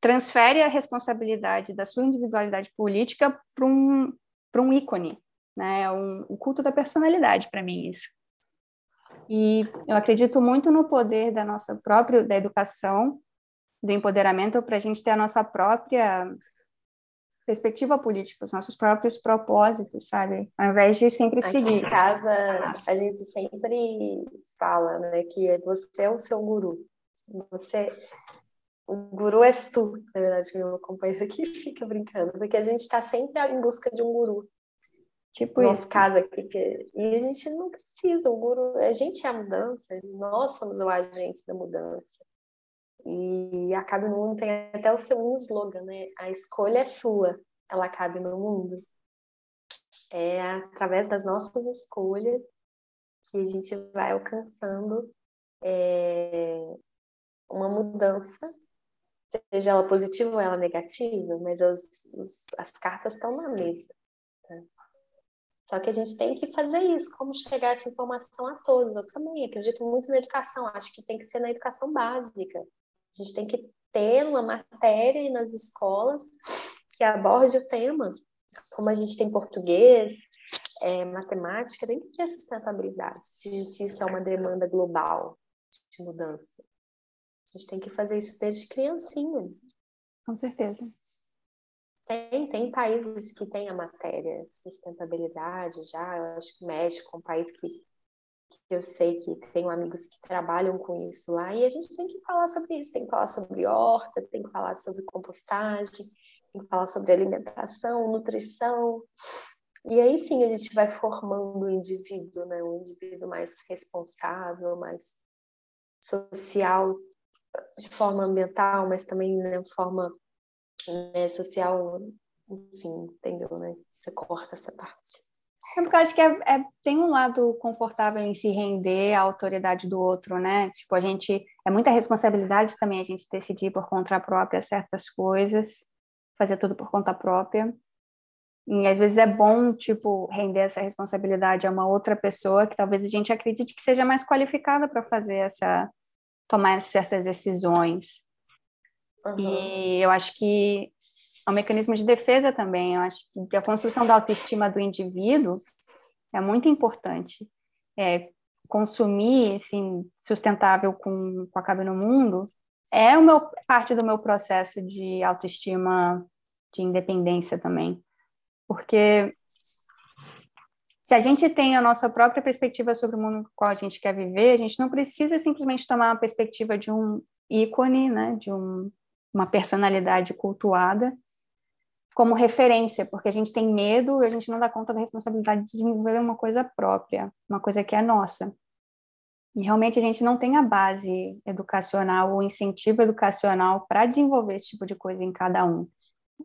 transfere a responsabilidade da sua individualidade política para um, um ícone, né? Um, o culto da personalidade, para mim, isso. E eu acredito muito no poder da nossa própria, da educação, do empoderamento, para a gente ter a nossa própria perspectiva política, os nossos próprios propósitos, sabe? Ao invés de sempre Aqui seguir. Em casa, a gente sempre fala, né, que você é o seu guru. Você o guru és tu, na verdade, que meu companheiro aqui fica brincando, porque a gente está sempre em busca de um guru. Tipo Nosso isso. caso aqui, que... e a gente não precisa, o guru, a gente é a mudança, nós somos o agente da mudança. E a Cabe no Mundo tem até o seu slogan, né? A escolha é sua, ela cabe no mundo. É através das nossas escolhas que a gente vai alcançando é, uma mudança, seja ela positiva ou ela negativa, mas as, as cartas estão na mesa. Só que a gente tem que fazer isso, como chegar essa informação a todos. Eu também acredito muito na educação, acho que tem que ser na educação básica. A gente tem que ter uma matéria nas escolas que aborde o tema, como a gente tem português, é, matemática, tem que ter sustentabilidade, se, se isso é uma demanda global. de mudança. A gente tem que fazer isso desde criancinha. Com certeza. Tem, tem países que têm a matéria sustentabilidade já, eu acho que o México é um país que, que eu sei que tenho amigos que trabalham com isso lá, e a gente tem que falar sobre isso, tem que falar sobre horta, tem que falar sobre compostagem, tem que falar sobre alimentação, nutrição, e aí sim a gente vai formando o indivíduo, né? um indivíduo mais responsável, mais social, de forma ambiental, mas também de né, forma né, social, enfim, entendeu, né? Você corta essa parte. É porque eu acho que é, é, tem um lado confortável em se render à autoridade do outro, né? Tipo, a gente. É muita responsabilidade também a gente decidir por conta própria certas coisas, fazer tudo por conta própria. E às vezes é bom, tipo, render essa responsabilidade a uma outra pessoa que talvez a gente acredite que seja mais qualificada para fazer essa. tomar certas decisões. Uhum. E eu acho que é um mecanismo de defesa também. Eu acho que a construção da autoestima do indivíduo é muito importante. É, consumir assim, sustentável com, com a Cabe no Mundo é o meu, parte do meu processo de autoestima, de independência também. Porque se a gente tem a nossa própria perspectiva sobre o mundo qual a gente quer viver, a gente não precisa simplesmente tomar uma perspectiva de um ícone, né, de um uma personalidade cultuada como referência, porque a gente tem medo e a gente não dá conta da responsabilidade de desenvolver uma coisa própria, uma coisa que é nossa. E realmente a gente não tem a base educacional, o incentivo educacional para desenvolver esse tipo de coisa em cada um.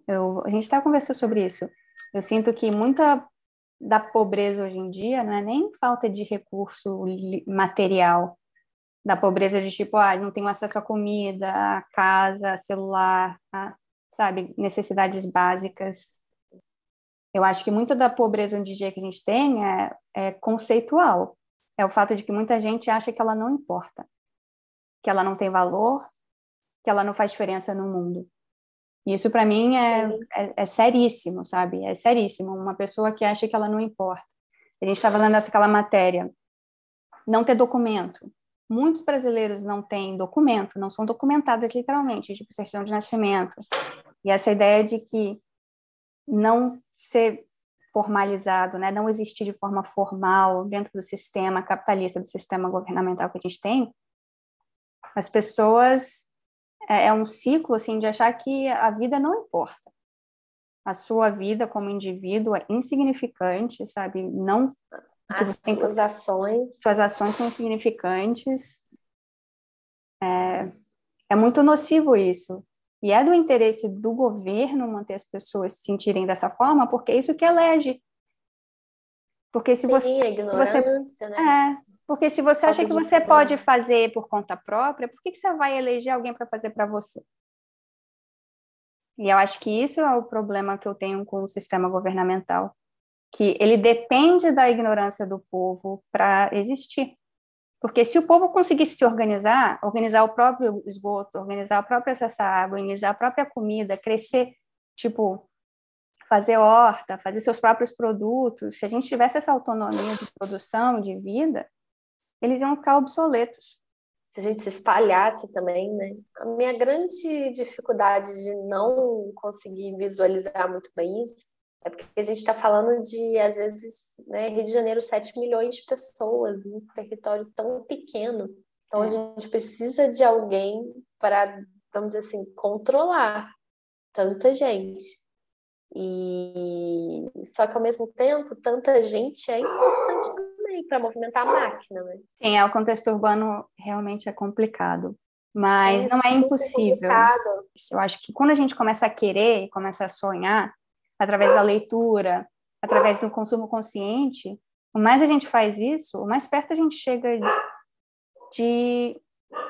Eu, a gente está conversando sobre isso. Eu sinto que muita da pobreza hoje em dia não é nem falta de recurso material, da pobreza de tipo, ah, não tenho acesso à comida, à casa, a celular, a, sabe, necessidades básicas. Eu acho que muito da pobreza em dia que a gente tem é, é conceitual. É o fato de que muita gente acha que ela não importa, que ela não tem valor, que ela não faz diferença no mundo. E isso para mim é, é, é, seríssimo, sabe? É seríssimo. Uma pessoa que acha que ela não importa. A gente estava lendo aquela matéria, não ter documento, Muitos brasileiros não têm documento, não são documentadas literalmente, tipo certidão de nascimento. E essa ideia de que não ser formalizado, né, não existir de forma formal dentro do sistema capitalista, do sistema governamental que a gente tem, as pessoas é, é um ciclo assim de achar que a vida não importa. A sua vida como indivíduo é insignificante, sabe? Não as suas ações. Suas ações são significantes. É, é muito nocivo isso. E é do interesse do governo manter as pessoas se sentirem dessa forma, porque é isso que elege. Porque se Sim, você. a ignorância, você, né? É, porque se você acha que você pode fazer por conta própria, por que, que você vai eleger alguém para fazer para você? E eu acho que isso é o problema que eu tenho com o sistema governamental que ele depende da ignorância do povo para existir. Porque se o povo conseguisse se organizar, organizar o próprio esgoto, organizar o próprio acesso à água, organizar a própria comida, crescer, tipo, fazer horta, fazer seus próprios produtos, se a gente tivesse essa autonomia de produção, de vida, eles iam ficar obsoletos. Se a gente se espalhasse também, né? A minha grande dificuldade de não conseguir visualizar muito bem isso é porque a gente está falando de, às vezes, né, Rio de Janeiro, 7 milhões de pessoas, um território tão pequeno. Então, é. a gente precisa de alguém para, vamos dizer assim, controlar tanta gente. E só que, ao mesmo tempo, tanta gente é importante também para movimentar a máquina, né? Sim, é, o contexto urbano realmente é complicado. Mas é não é impossível. Complicado. Eu acho que quando a gente começa a querer, começa a sonhar, através da leitura, através do consumo consciente, o mais a gente faz isso, o mais perto a gente chega de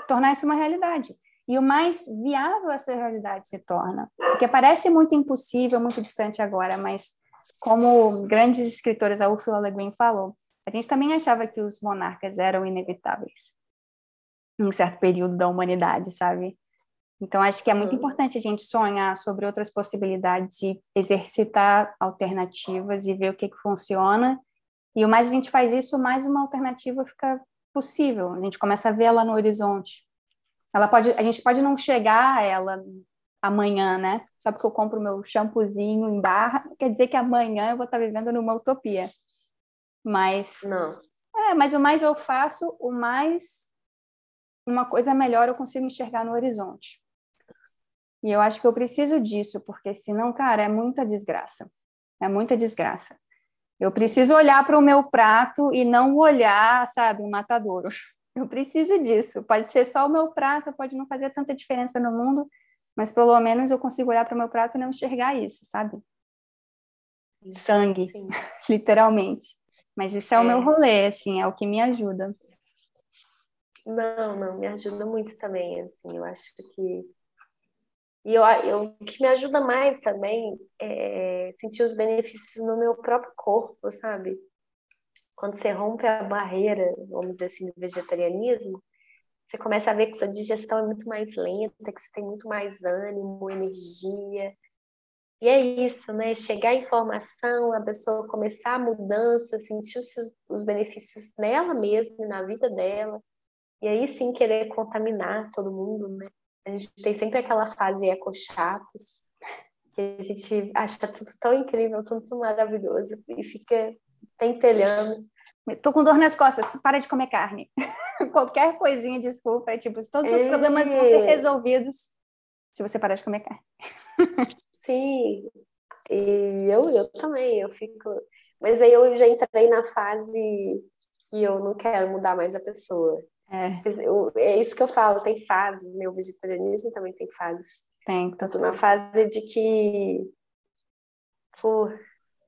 tornar isso uma realidade. E o mais viável essa realidade se torna. Porque parece muito impossível, muito distante agora, mas como grandes escritores, a Ursula Le Guin falou, a gente também achava que os monarcas eram inevitáveis em um certo período da humanidade, sabe? Então, acho que é muito uhum. importante a gente sonhar sobre outras possibilidades e exercitar alternativas e ver o que, que funciona. E o mais a gente faz isso, mais uma alternativa fica possível. A gente começa a ver ela no horizonte. Ela pode, a gente pode não chegar a ela amanhã, né? Só porque eu compro meu shampoozinho em barra, quer dizer que amanhã eu vou estar vivendo numa utopia. Mas não. É, mas o mais eu faço, o mais uma coisa melhor eu consigo enxergar no horizonte. E eu acho que eu preciso disso, porque senão, cara, é muita desgraça. É muita desgraça. Eu preciso olhar para o meu prato e não olhar, sabe, um matadouro. Eu preciso disso. Pode ser só o meu prato, pode não fazer tanta diferença no mundo, mas pelo menos eu consigo olhar para o meu prato e não enxergar isso, sabe? Sangue, Sim. literalmente. Mas isso é, é, o meu rolê, assim, é o que me ajuda. Não, não, me ajuda muito também, assim, eu acho que e eu, eu, o que me ajuda mais também é sentir os benefícios no meu próprio corpo, sabe? Quando você rompe a barreira, vamos dizer assim, do vegetarianismo, você começa a ver que sua digestão é muito mais lenta, que você tem muito mais ânimo, energia. E é isso, né? Chegar a informação, a pessoa começar a mudança, sentir os, os benefícios nela mesma na vida dela. E aí sim querer contaminar todo mundo, né? A gente tem sempre aquela fase eco-chatos, que a gente acha tudo tão incrível, tudo tão maravilhoso, e fica pentelhando. Tô com dor nas costas, para de comer carne. Qualquer coisinha, desculpa, é tipo, todos os é... problemas vão ser resolvidos se você parar de comer carne. Sim, e eu, eu também, eu fico. Mas aí eu já entrei na fase que eu não quero mudar mais a pessoa. É. Eu, é isso que eu falo, tem fases, né? O vegetarianismo também tem fases. Tem. Tanto na fase de que, pô,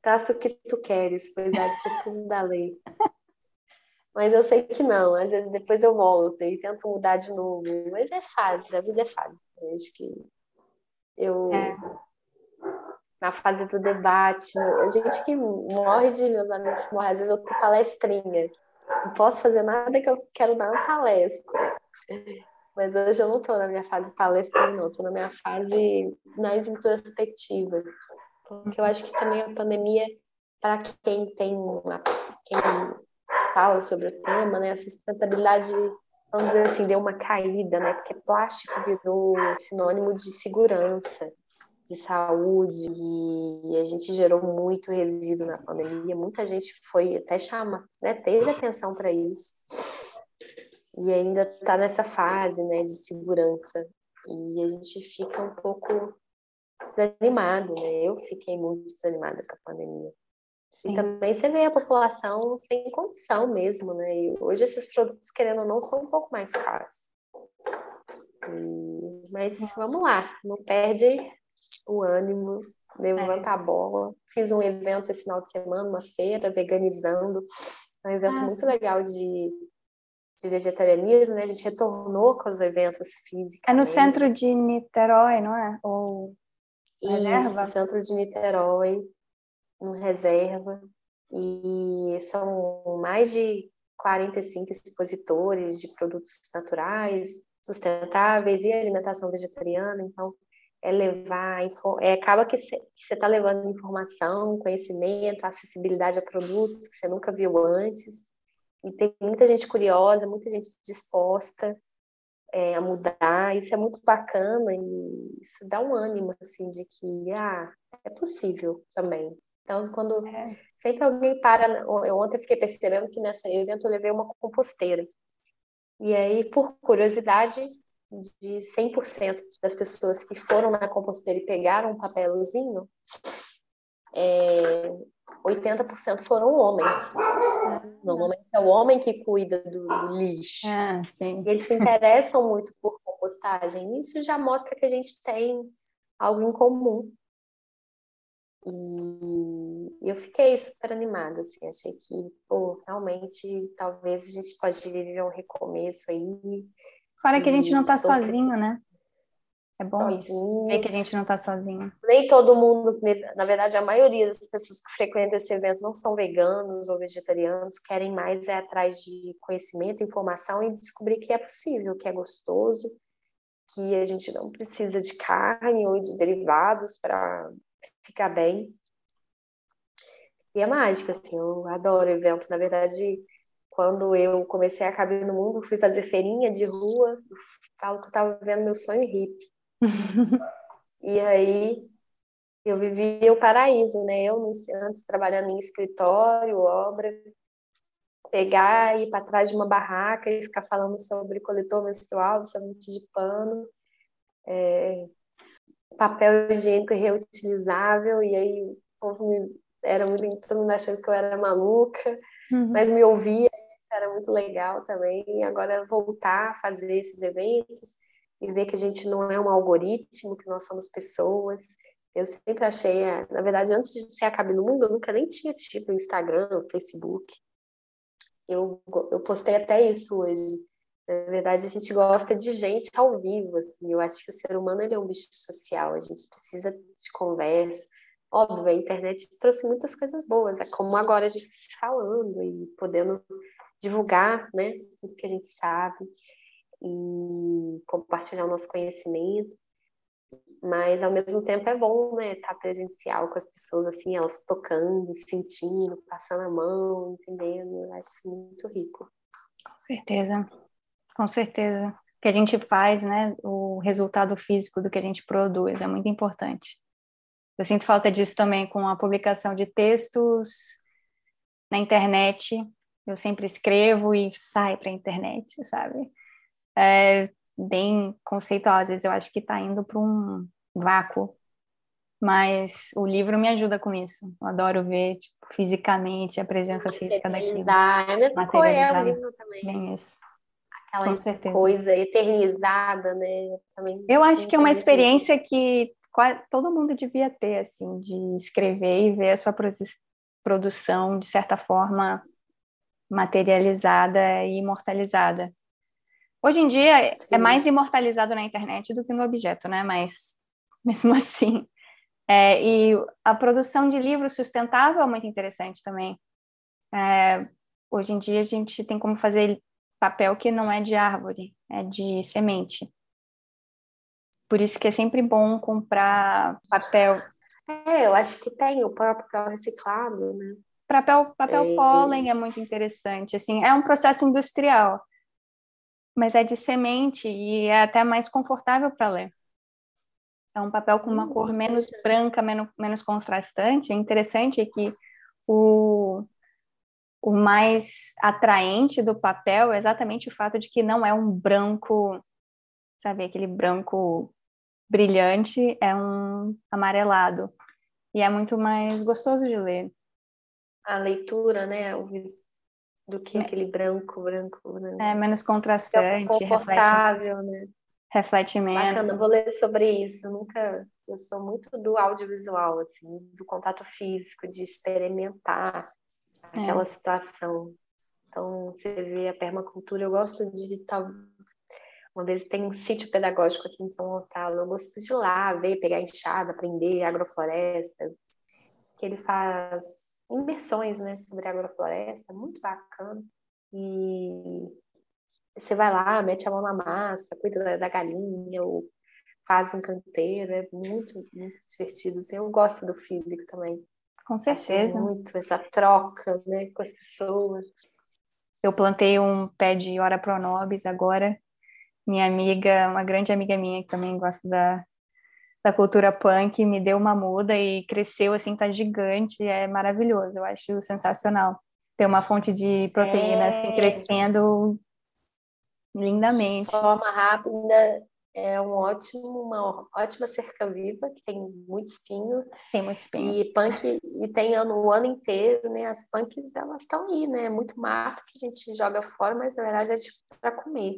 faça o que tu queres, pois há de ser tudo da lei. Mas eu sei que não, às vezes depois eu volto e tento mudar de novo. Mas é fase, a vida é fase. Eu acho que eu. É. Na fase do debate, a gente que morre de meus amigos morre, às vezes eu tô palestrinha. Não posso fazer nada que eu quero dar uma palestra. Mas hoje eu não estou na minha fase palestra, não. Estou na minha fase mais introspectiva. Porque eu acho que também a pandemia, para quem tem uma, quem fala sobre o tema, né, a sustentabilidade, vamos dizer assim, deu uma caída, né? Porque plástico virou sinônimo de segurança de saúde e a gente gerou muito resíduo na pandemia. Muita gente foi até chama, né, teve atenção para isso e ainda está nessa fase, né, de segurança e a gente fica um pouco desanimado, né? Eu fiquei muito desanimada com a pandemia. E também você vê a população sem condição mesmo, né? E hoje esses produtos, querendo ou não, são um pouco mais caros. E... Mas vamos lá, não perde o ânimo, levanta é. a bola. Fiz um evento esse final de semana, uma feira, veganizando. É um evento ah, muito legal de, de vegetarianismo, né? A gente retornou com os eventos físicos. É no centro de Niterói, não é? Ou reserva? Isso, centro de Niterói, no reserva. E são mais de 45 expositores de produtos naturais, sustentáveis e alimentação vegetariana. Então, é levar, é, acaba que você está levando informação, conhecimento, acessibilidade a produtos que você nunca viu antes. E tem muita gente curiosa, muita gente disposta é, a mudar. Isso é muito bacana e isso dá um ânimo, assim, de que, ah, é possível também. Então, quando é. sempre alguém para... Eu ontem fiquei percebendo que nesse evento eu levei uma composteira. E aí, por curiosidade, de 100% das pessoas que foram na composteira e pegaram um papelzinho, é, 80% foram homens. Normalmente é o homem que cuida do, do lixo. Ah, eles se interessam muito por compostagem. Isso já mostra que a gente tem algo em comum. E eu fiquei super animada, assim, achei que, pô, realmente, talvez a gente pode viver um recomeço aí, Fora que a gente não está sozinho, né? É bom sozinho. isso. Ver que a gente não está sozinho. Nem todo mundo, na verdade, a maioria das pessoas que frequentam esse evento não são veganos ou vegetarianos, querem mais é atrás de conhecimento, informação e descobrir que é possível, que é gostoso, que a gente não precisa de carne ou de derivados para ficar bem. E é mágico, assim, eu adoro o evento. Na verdade, quando eu comecei a caber no mundo, fui fazer feirinha de rua, falo que eu estava vivendo meu sonho hippie. e aí eu vivia o paraíso, né? Eu antes trabalhando em escritório, obra, pegar e ir para trás de uma barraca e ficar falando sobre coletor menstrual, somente de pano, é, papel higiênico reutilizável, e aí o povo me, era muito, todo mundo achando que eu era maluca, uhum. mas me ouvia, era muito legal também, e agora voltar a fazer esses eventos e ver que a gente não é um algoritmo, que nós somos pessoas, eu sempre achei, é, na verdade, antes de ser a Cabe no Mundo, eu nunca nem tinha tido Instagram, Facebook. Eu, eu postei até isso hoje. Na verdade, a gente gosta de gente ao vivo, assim. Eu acho que o ser humano ele é um bicho social. A gente precisa de conversa. Óbvio, a internet trouxe muitas coisas boas. É como agora a gente está falando e podendo divulgar, né, tudo que a gente sabe e compartilhar o nosso conhecimento mas ao mesmo tempo é bom, né, estar tá presencial com as pessoas, assim, elas tocando, sentindo, passando a mão, entendendo, eu acho muito rico. Com certeza, com certeza. O que a gente faz, né, o resultado físico do que a gente produz é muito importante. Eu sinto falta disso também com a publicação de textos na internet. Eu sempre escrevo e sai para a internet, sabe? É, bem conceituosas. Eu acho que está indo para um vácuo. Mas o livro me ajuda com isso. Eu adoro ver, tipo, fisicamente a presença física daquilo. É a mesma coisa, é o livro também. Bem isso. Aquela coisa eternizada, né? Também eu acho que é uma experiência que todo mundo devia ter, assim, de escrever e ver a sua produção, de certa forma, materializada e imortalizada. Hoje em dia é Sim. é mais imortalizado na internet do que no objeto, né? Mas mesmo assim. É, e a produção de livros sustentável é muito interessante também. É, hoje em dia a gente tem como fazer papel que não é de árvore, é de semente. Por isso que é sempre bom comprar papel. É, eu acho que tem o próprio papel reciclado, né? Papel, papel é, pólen é muito interessante, assim, é um processo industrial mas é de semente e é até mais confortável para ler. É um papel com uma hum, cor menos branca, menos, menos contrastante. É interessante que o, o mais atraente do papel é exatamente o fato de que não é um branco, sabe, aquele branco brilhante, é um amarelado. E é muito mais gostoso de ler. A leitura, né, o, do que aquele branco, branco, branco. É menos contrastante, é confortável, reflete, né? Reflete menos. Bacana, vou ler sobre isso. Eu nunca, eu sou muito do audiovisual, assim, do contato físico, de experimentar é. aquela situação. Então, você vê a permacultura, eu gosto de tal uma vez tem um sítio pedagógico aqui em São Gonçalo, eu gosto de ir lá, ver, pegar enxada, aprender agrofloresta, que ele faz imersões né, sobre agrofloresta, muito bacana. E você vai lá, mete a mão na massa, cuida da, galinha, ou faz um canteiro, é muito, muito divertido. Eu gosto do físico também. Com certeza. Acho muito essa troca né, com as pessoas. Eu plantei um pé de Ora Pronobis agora. Minha amiga, uma grande amiga minha que também gosta da, da cultura punk me deu uma muda e cresceu assim, tá gigante, é maravilhoso, eu acho sensacional. Ter uma fonte de proteína assim, é... assim crescendo lindamente. De forma rápida, é um ótimo, uma ótima cerca viva, que tem muito espinho. Tem muito espinho. E punk, e tem ano, o ano inteiro, né? As punks, elas estão aí, né? Muito mato que a gente joga fora, mas na verdade é tipo para comer.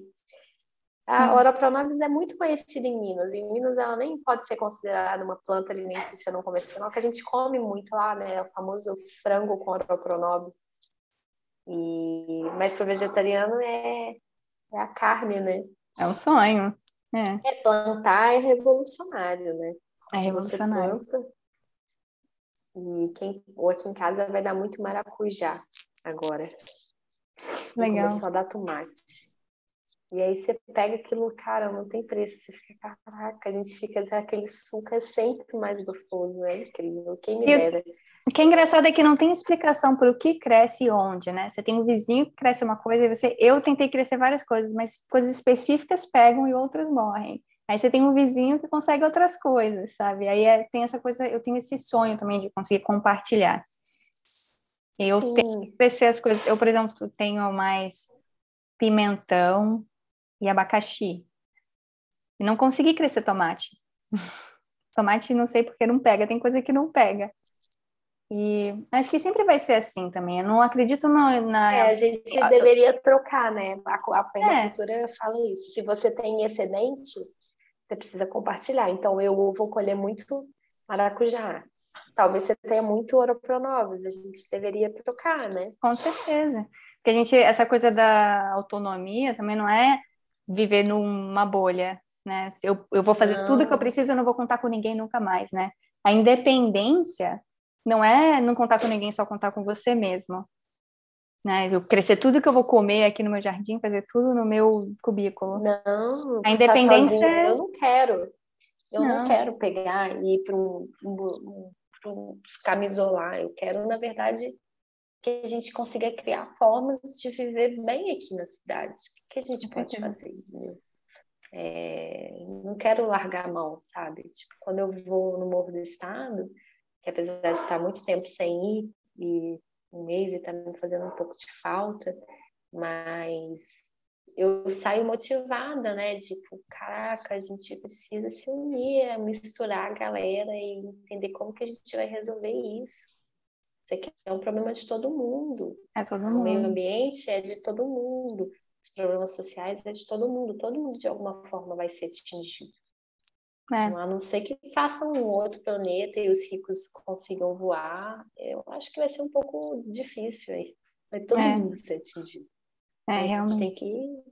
A Oropronovis é muito conhecida em Minas. Em Minas ela nem pode ser considerada uma planta alimentícia não convencional, que a gente come muito lá, né? O famoso frango com Oropronovis. E... Mas para o vegetariano é... é a carne, né? É um sonho. É. é plantar é revolucionário, né? É revolucionário. E quem, ou aqui em casa vai dar muito maracujá agora. Legal. Só dar tomate. E aí você pega aquilo, cara, não tem preço. Você fica, caraca, a gente fica, aquele suco é sempre mais gostoso, é incrível. Quem me dera. O que é engraçado é que não tem explicação para o que cresce e onde, né? Você tem um vizinho que cresce uma coisa e você, eu tentei crescer várias coisas, mas coisas específicas pegam e outras morrem. Aí você tem um vizinho que consegue outras coisas, sabe? Aí é, tem essa coisa, eu tenho esse sonho também de conseguir compartilhar. Eu Sim. tenho que crescer as coisas. Eu, por exemplo, tenho mais pimentão, e abacaxi. E não consegui crescer tomate. tomate não sei porque não pega, tem coisa que não pega. E acho que sempre vai ser assim também. Eu não acredito no, na. É, a gente deveria trocar, né? A, a é. fala isso. Se você tem excedente, você precisa compartilhar. Então, eu vou colher muito maracujá. Talvez você tenha muito oropronovos. A gente deveria trocar, né? Com certeza. Porque a gente, essa coisa da autonomia também não é viver numa bolha, né? Eu, eu vou fazer não. tudo que eu preciso, eu não vou contar com ninguém nunca mais, né? A independência não é não contar com ninguém, só contar com você mesmo. Né? Eu crescer tudo que eu vou comer aqui no meu jardim, fazer tudo no meu cubículo. Não, a independência. Sozinha, eu não quero. Eu não, não quero pegar e ir para um, um, um, camisolar. Eu quero, na verdade, que a gente consiga criar formas de viver bem aqui na cidade. O que a gente pode fazer? É, não quero largar a mão, sabe? Tipo, quando eu vou no Morro do Estado, que apesar de estar muito tempo sem ir, e um mês e tá me fazendo um pouco de falta, mas eu saio motivada, né? Tipo, caraca, a gente precisa se unir, misturar a galera e entender como que a gente vai resolver isso. Isso é um problema de todo mundo. É todo mundo. O meio ambiente é de todo mundo. Os problemas sociais é de todo mundo. Todo mundo, de alguma forma, vai ser atingido. É. A não ser que façam um outro planeta e os ricos consigam voar, eu acho que vai ser um pouco difícil aí. Vai todo é. mundo ser atingido. É, realmente. tem que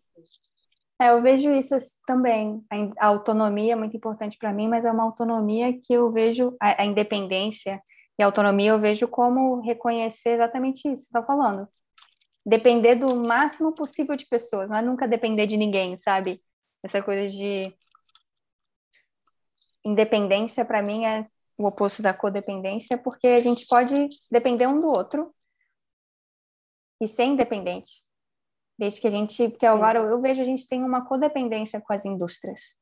é, eu vejo isso também. A autonomia é muito importante para mim, mas é uma autonomia que eu vejo, a, a independência e autonomia eu vejo como reconhecer exatamente isso que você está falando. Depender do máximo possível de pessoas, não é nunca depender de ninguém, sabe? Essa coisa de independência para mim é o oposto da codependência, porque a gente pode depender um do outro e ser independente. Desde que a gente, porque agora eu vejo a gente tem uma codependência com as indústrias.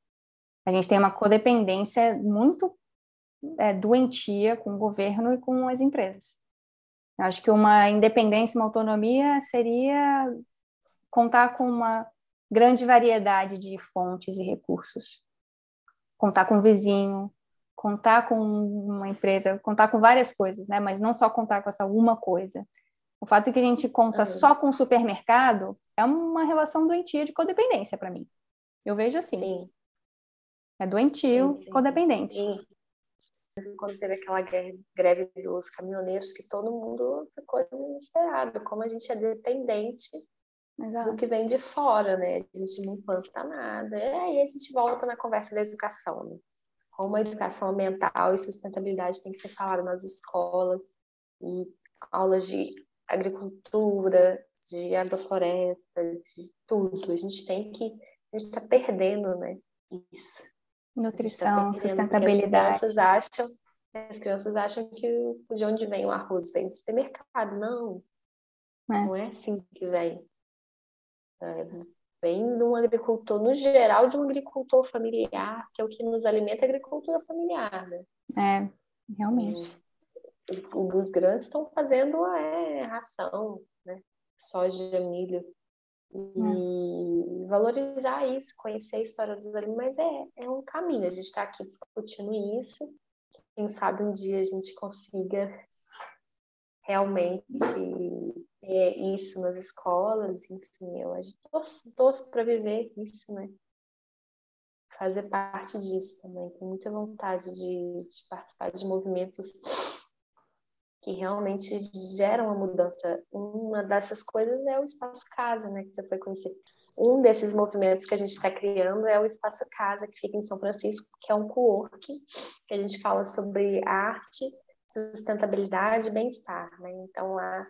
A gente tem uma codependência muito é, doentia com o governo e com as empresas. Eu acho que uma independência, uma autonomia seria contar com uma grande variedade de fontes e recursos. Contar com um vizinho, contar com uma empresa, contar com várias coisas, né? Mas não só contar com essa uma coisa. O fato de que a gente conta uhum. só com o supermercado é uma relação doentia de codependência para mim. Eu vejo assim. Sim. É doentio, sim, sim. codependente. Sim quando teve aquela greve dos caminhoneiros, que todo mundo ficou desesperado, como a gente é dependente Exato. do que vem de fora, né? A gente não planta nada. E aí a gente volta na conversa da educação, né? Como a educação ambiental e sustentabilidade tem que ser falada nas escolas e aulas de agricultura, de agrofloresta, de tudo. A gente tem que. A gente está perdendo, né? Isso. Nutrição, tá sustentabilidade. As crianças acham, as crianças acham que de onde vem o arroz vem do supermercado. Não, é. não é assim que vem. É, vem de um agricultor, no geral, de um agricultor familiar, que é o que nos alimenta a agricultura familiar. Né? É, realmente. os grandes estão fazendo é, ração, né? soja, milho. Hum. E valorizar isso, conhecer a história dos animais é, é um caminho. A gente está aqui discutindo isso. Quem sabe um dia a gente consiga realmente ter isso nas escolas, enfim, eu torço, torço para viver isso, né? Fazer parte disso também. Tenho muita vontade de, de participar de movimentos que realmente geram a mudança. Uma dessas coisas é o Espaço Casa, né, que você foi conhecer. Um desses movimentos que a gente está criando é o Espaço Casa, que fica em São Francisco, que é um co-work, que a gente fala sobre arte, sustentabilidade e bem-estar. Né? Então, lá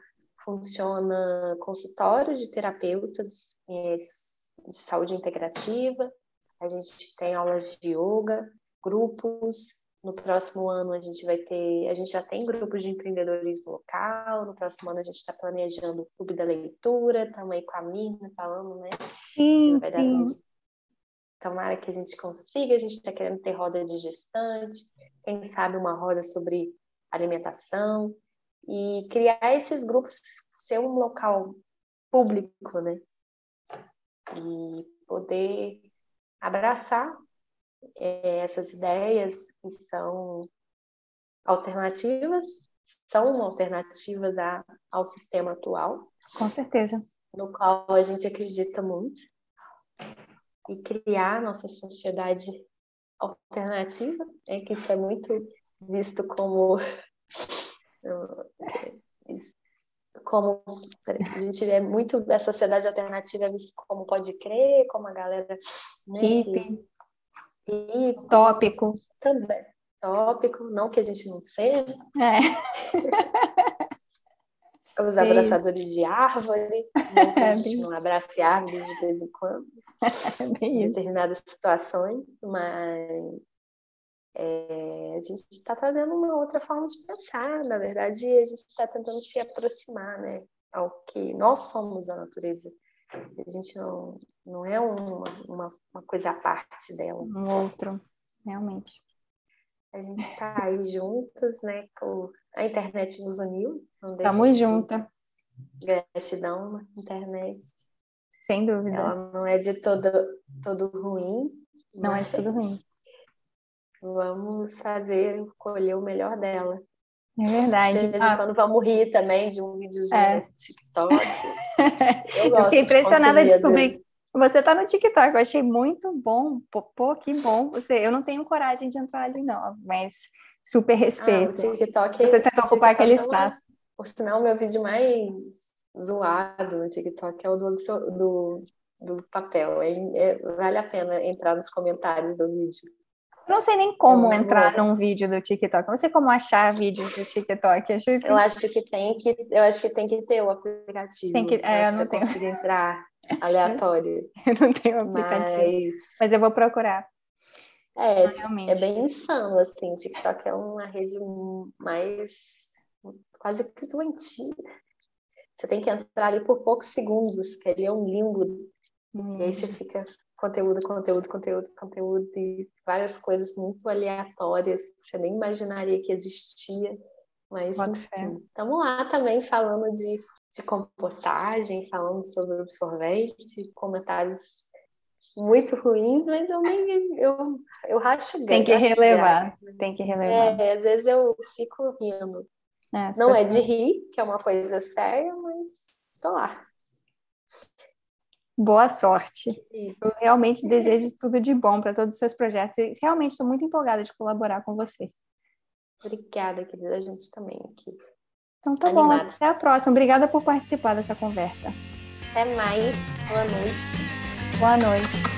funciona consultório de terapeutas é, de saúde integrativa, a gente tem aulas de yoga, grupos. No próximo ano a gente vai ter, a gente já tem grupos de empreendedorismo local. No próximo ano a gente está planejando o clube da leitura, estamos aí com a Mirna falando, né? Sim, sim. Tomara que a gente consiga, a gente está querendo ter roda de gestante, quem sabe uma roda sobre alimentação e criar esses grupos, ser um local público, né? E poder abraçar é, essas ideias que são alternativas, são alternativas a, ao sistema atual. Com certeza. No qual a gente acredita muito. E criar nossa sociedade alternativa, é que isso é muito visto como como a gente é muito da sociedade alternativa é visto como pode crer, como a galera né, hippie, hippie, tópico também tópico, não que a gente não seja. É. Os abraçadores de árvore, não que a gente não abrace árvores de vez em quando, em determinadas situações, mas é, a gente está trazendo uma outra forma de pensar. Na verdade, a gente está tentando se aproximar né, ao que nós somos a natureza. A gente não, não é uma, uma, uma coisa à parte dela. Um outro, realmente. A gente está aí juntas, né? Com a internet nos uniu. Estamos juntas. Gratidão, internet. Sem dúvida. Ela não é de todo, todo ruim. Não é de todo ruim. Vamos fazer, colher o melhor dela. É verdade. De vez em ah. quando vamos rir também de um videozinho é. no TikTok. Eu, eu fiquei impressionada de descobrir. Você está no TikTok, eu achei muito bom. Pô, que bom. Você, eu não tenho coragem de entrar ali, não, mas super respeito. Ah, TikTok, Você TikTok ocupar aquele é espaço. Por sinal, meu vídeo mais zoado no TikTok é o do, do, do papel. É, é, vale a pena entrar nos comentários do vídeo. Não sei nem como eu entrar num vídeo do TikTok. Não sei como achar vídeos do TikTok. Acho que... Eu acho que tem que, eu acho que tem que ter o aplicativo. Tem que, é, eu não tenho. entrar aleatório. eu não tenho aplicativo. Mas, mas eu vou procurar. É, é bem insano, assim. TikTok é uma rede mais quase que doentia. Você tem que entrar ali por poucos segundos, que ali é um limbo. Hum. E aí você hum. fica conteúdo, conteúdo, conteúdo, conteúdo e várias coisas muito aleatórias que você nem imaginaria que existia. Mas, estamos lá também falando de, de compostagem, falando sobre absorvente, comentários muito ruins, mas eu nem eu, eu racho Tem que relevar, graça. tem que relevar. É, às vezes eu fico rindo. É, Não é de rir, que é uma coisa séria, mas tô lá. Boa sorte. Eu realmente desejo tudo de bom para todos os seus projetos e realmente estou muito empolgada de colaborar com vocês. Obrigada, querida. A gente também aqui. Então tá Animada. bom. Até a próxima. Obrigada por participar dessa conversa. Até mais. Boa noite. Boa noite.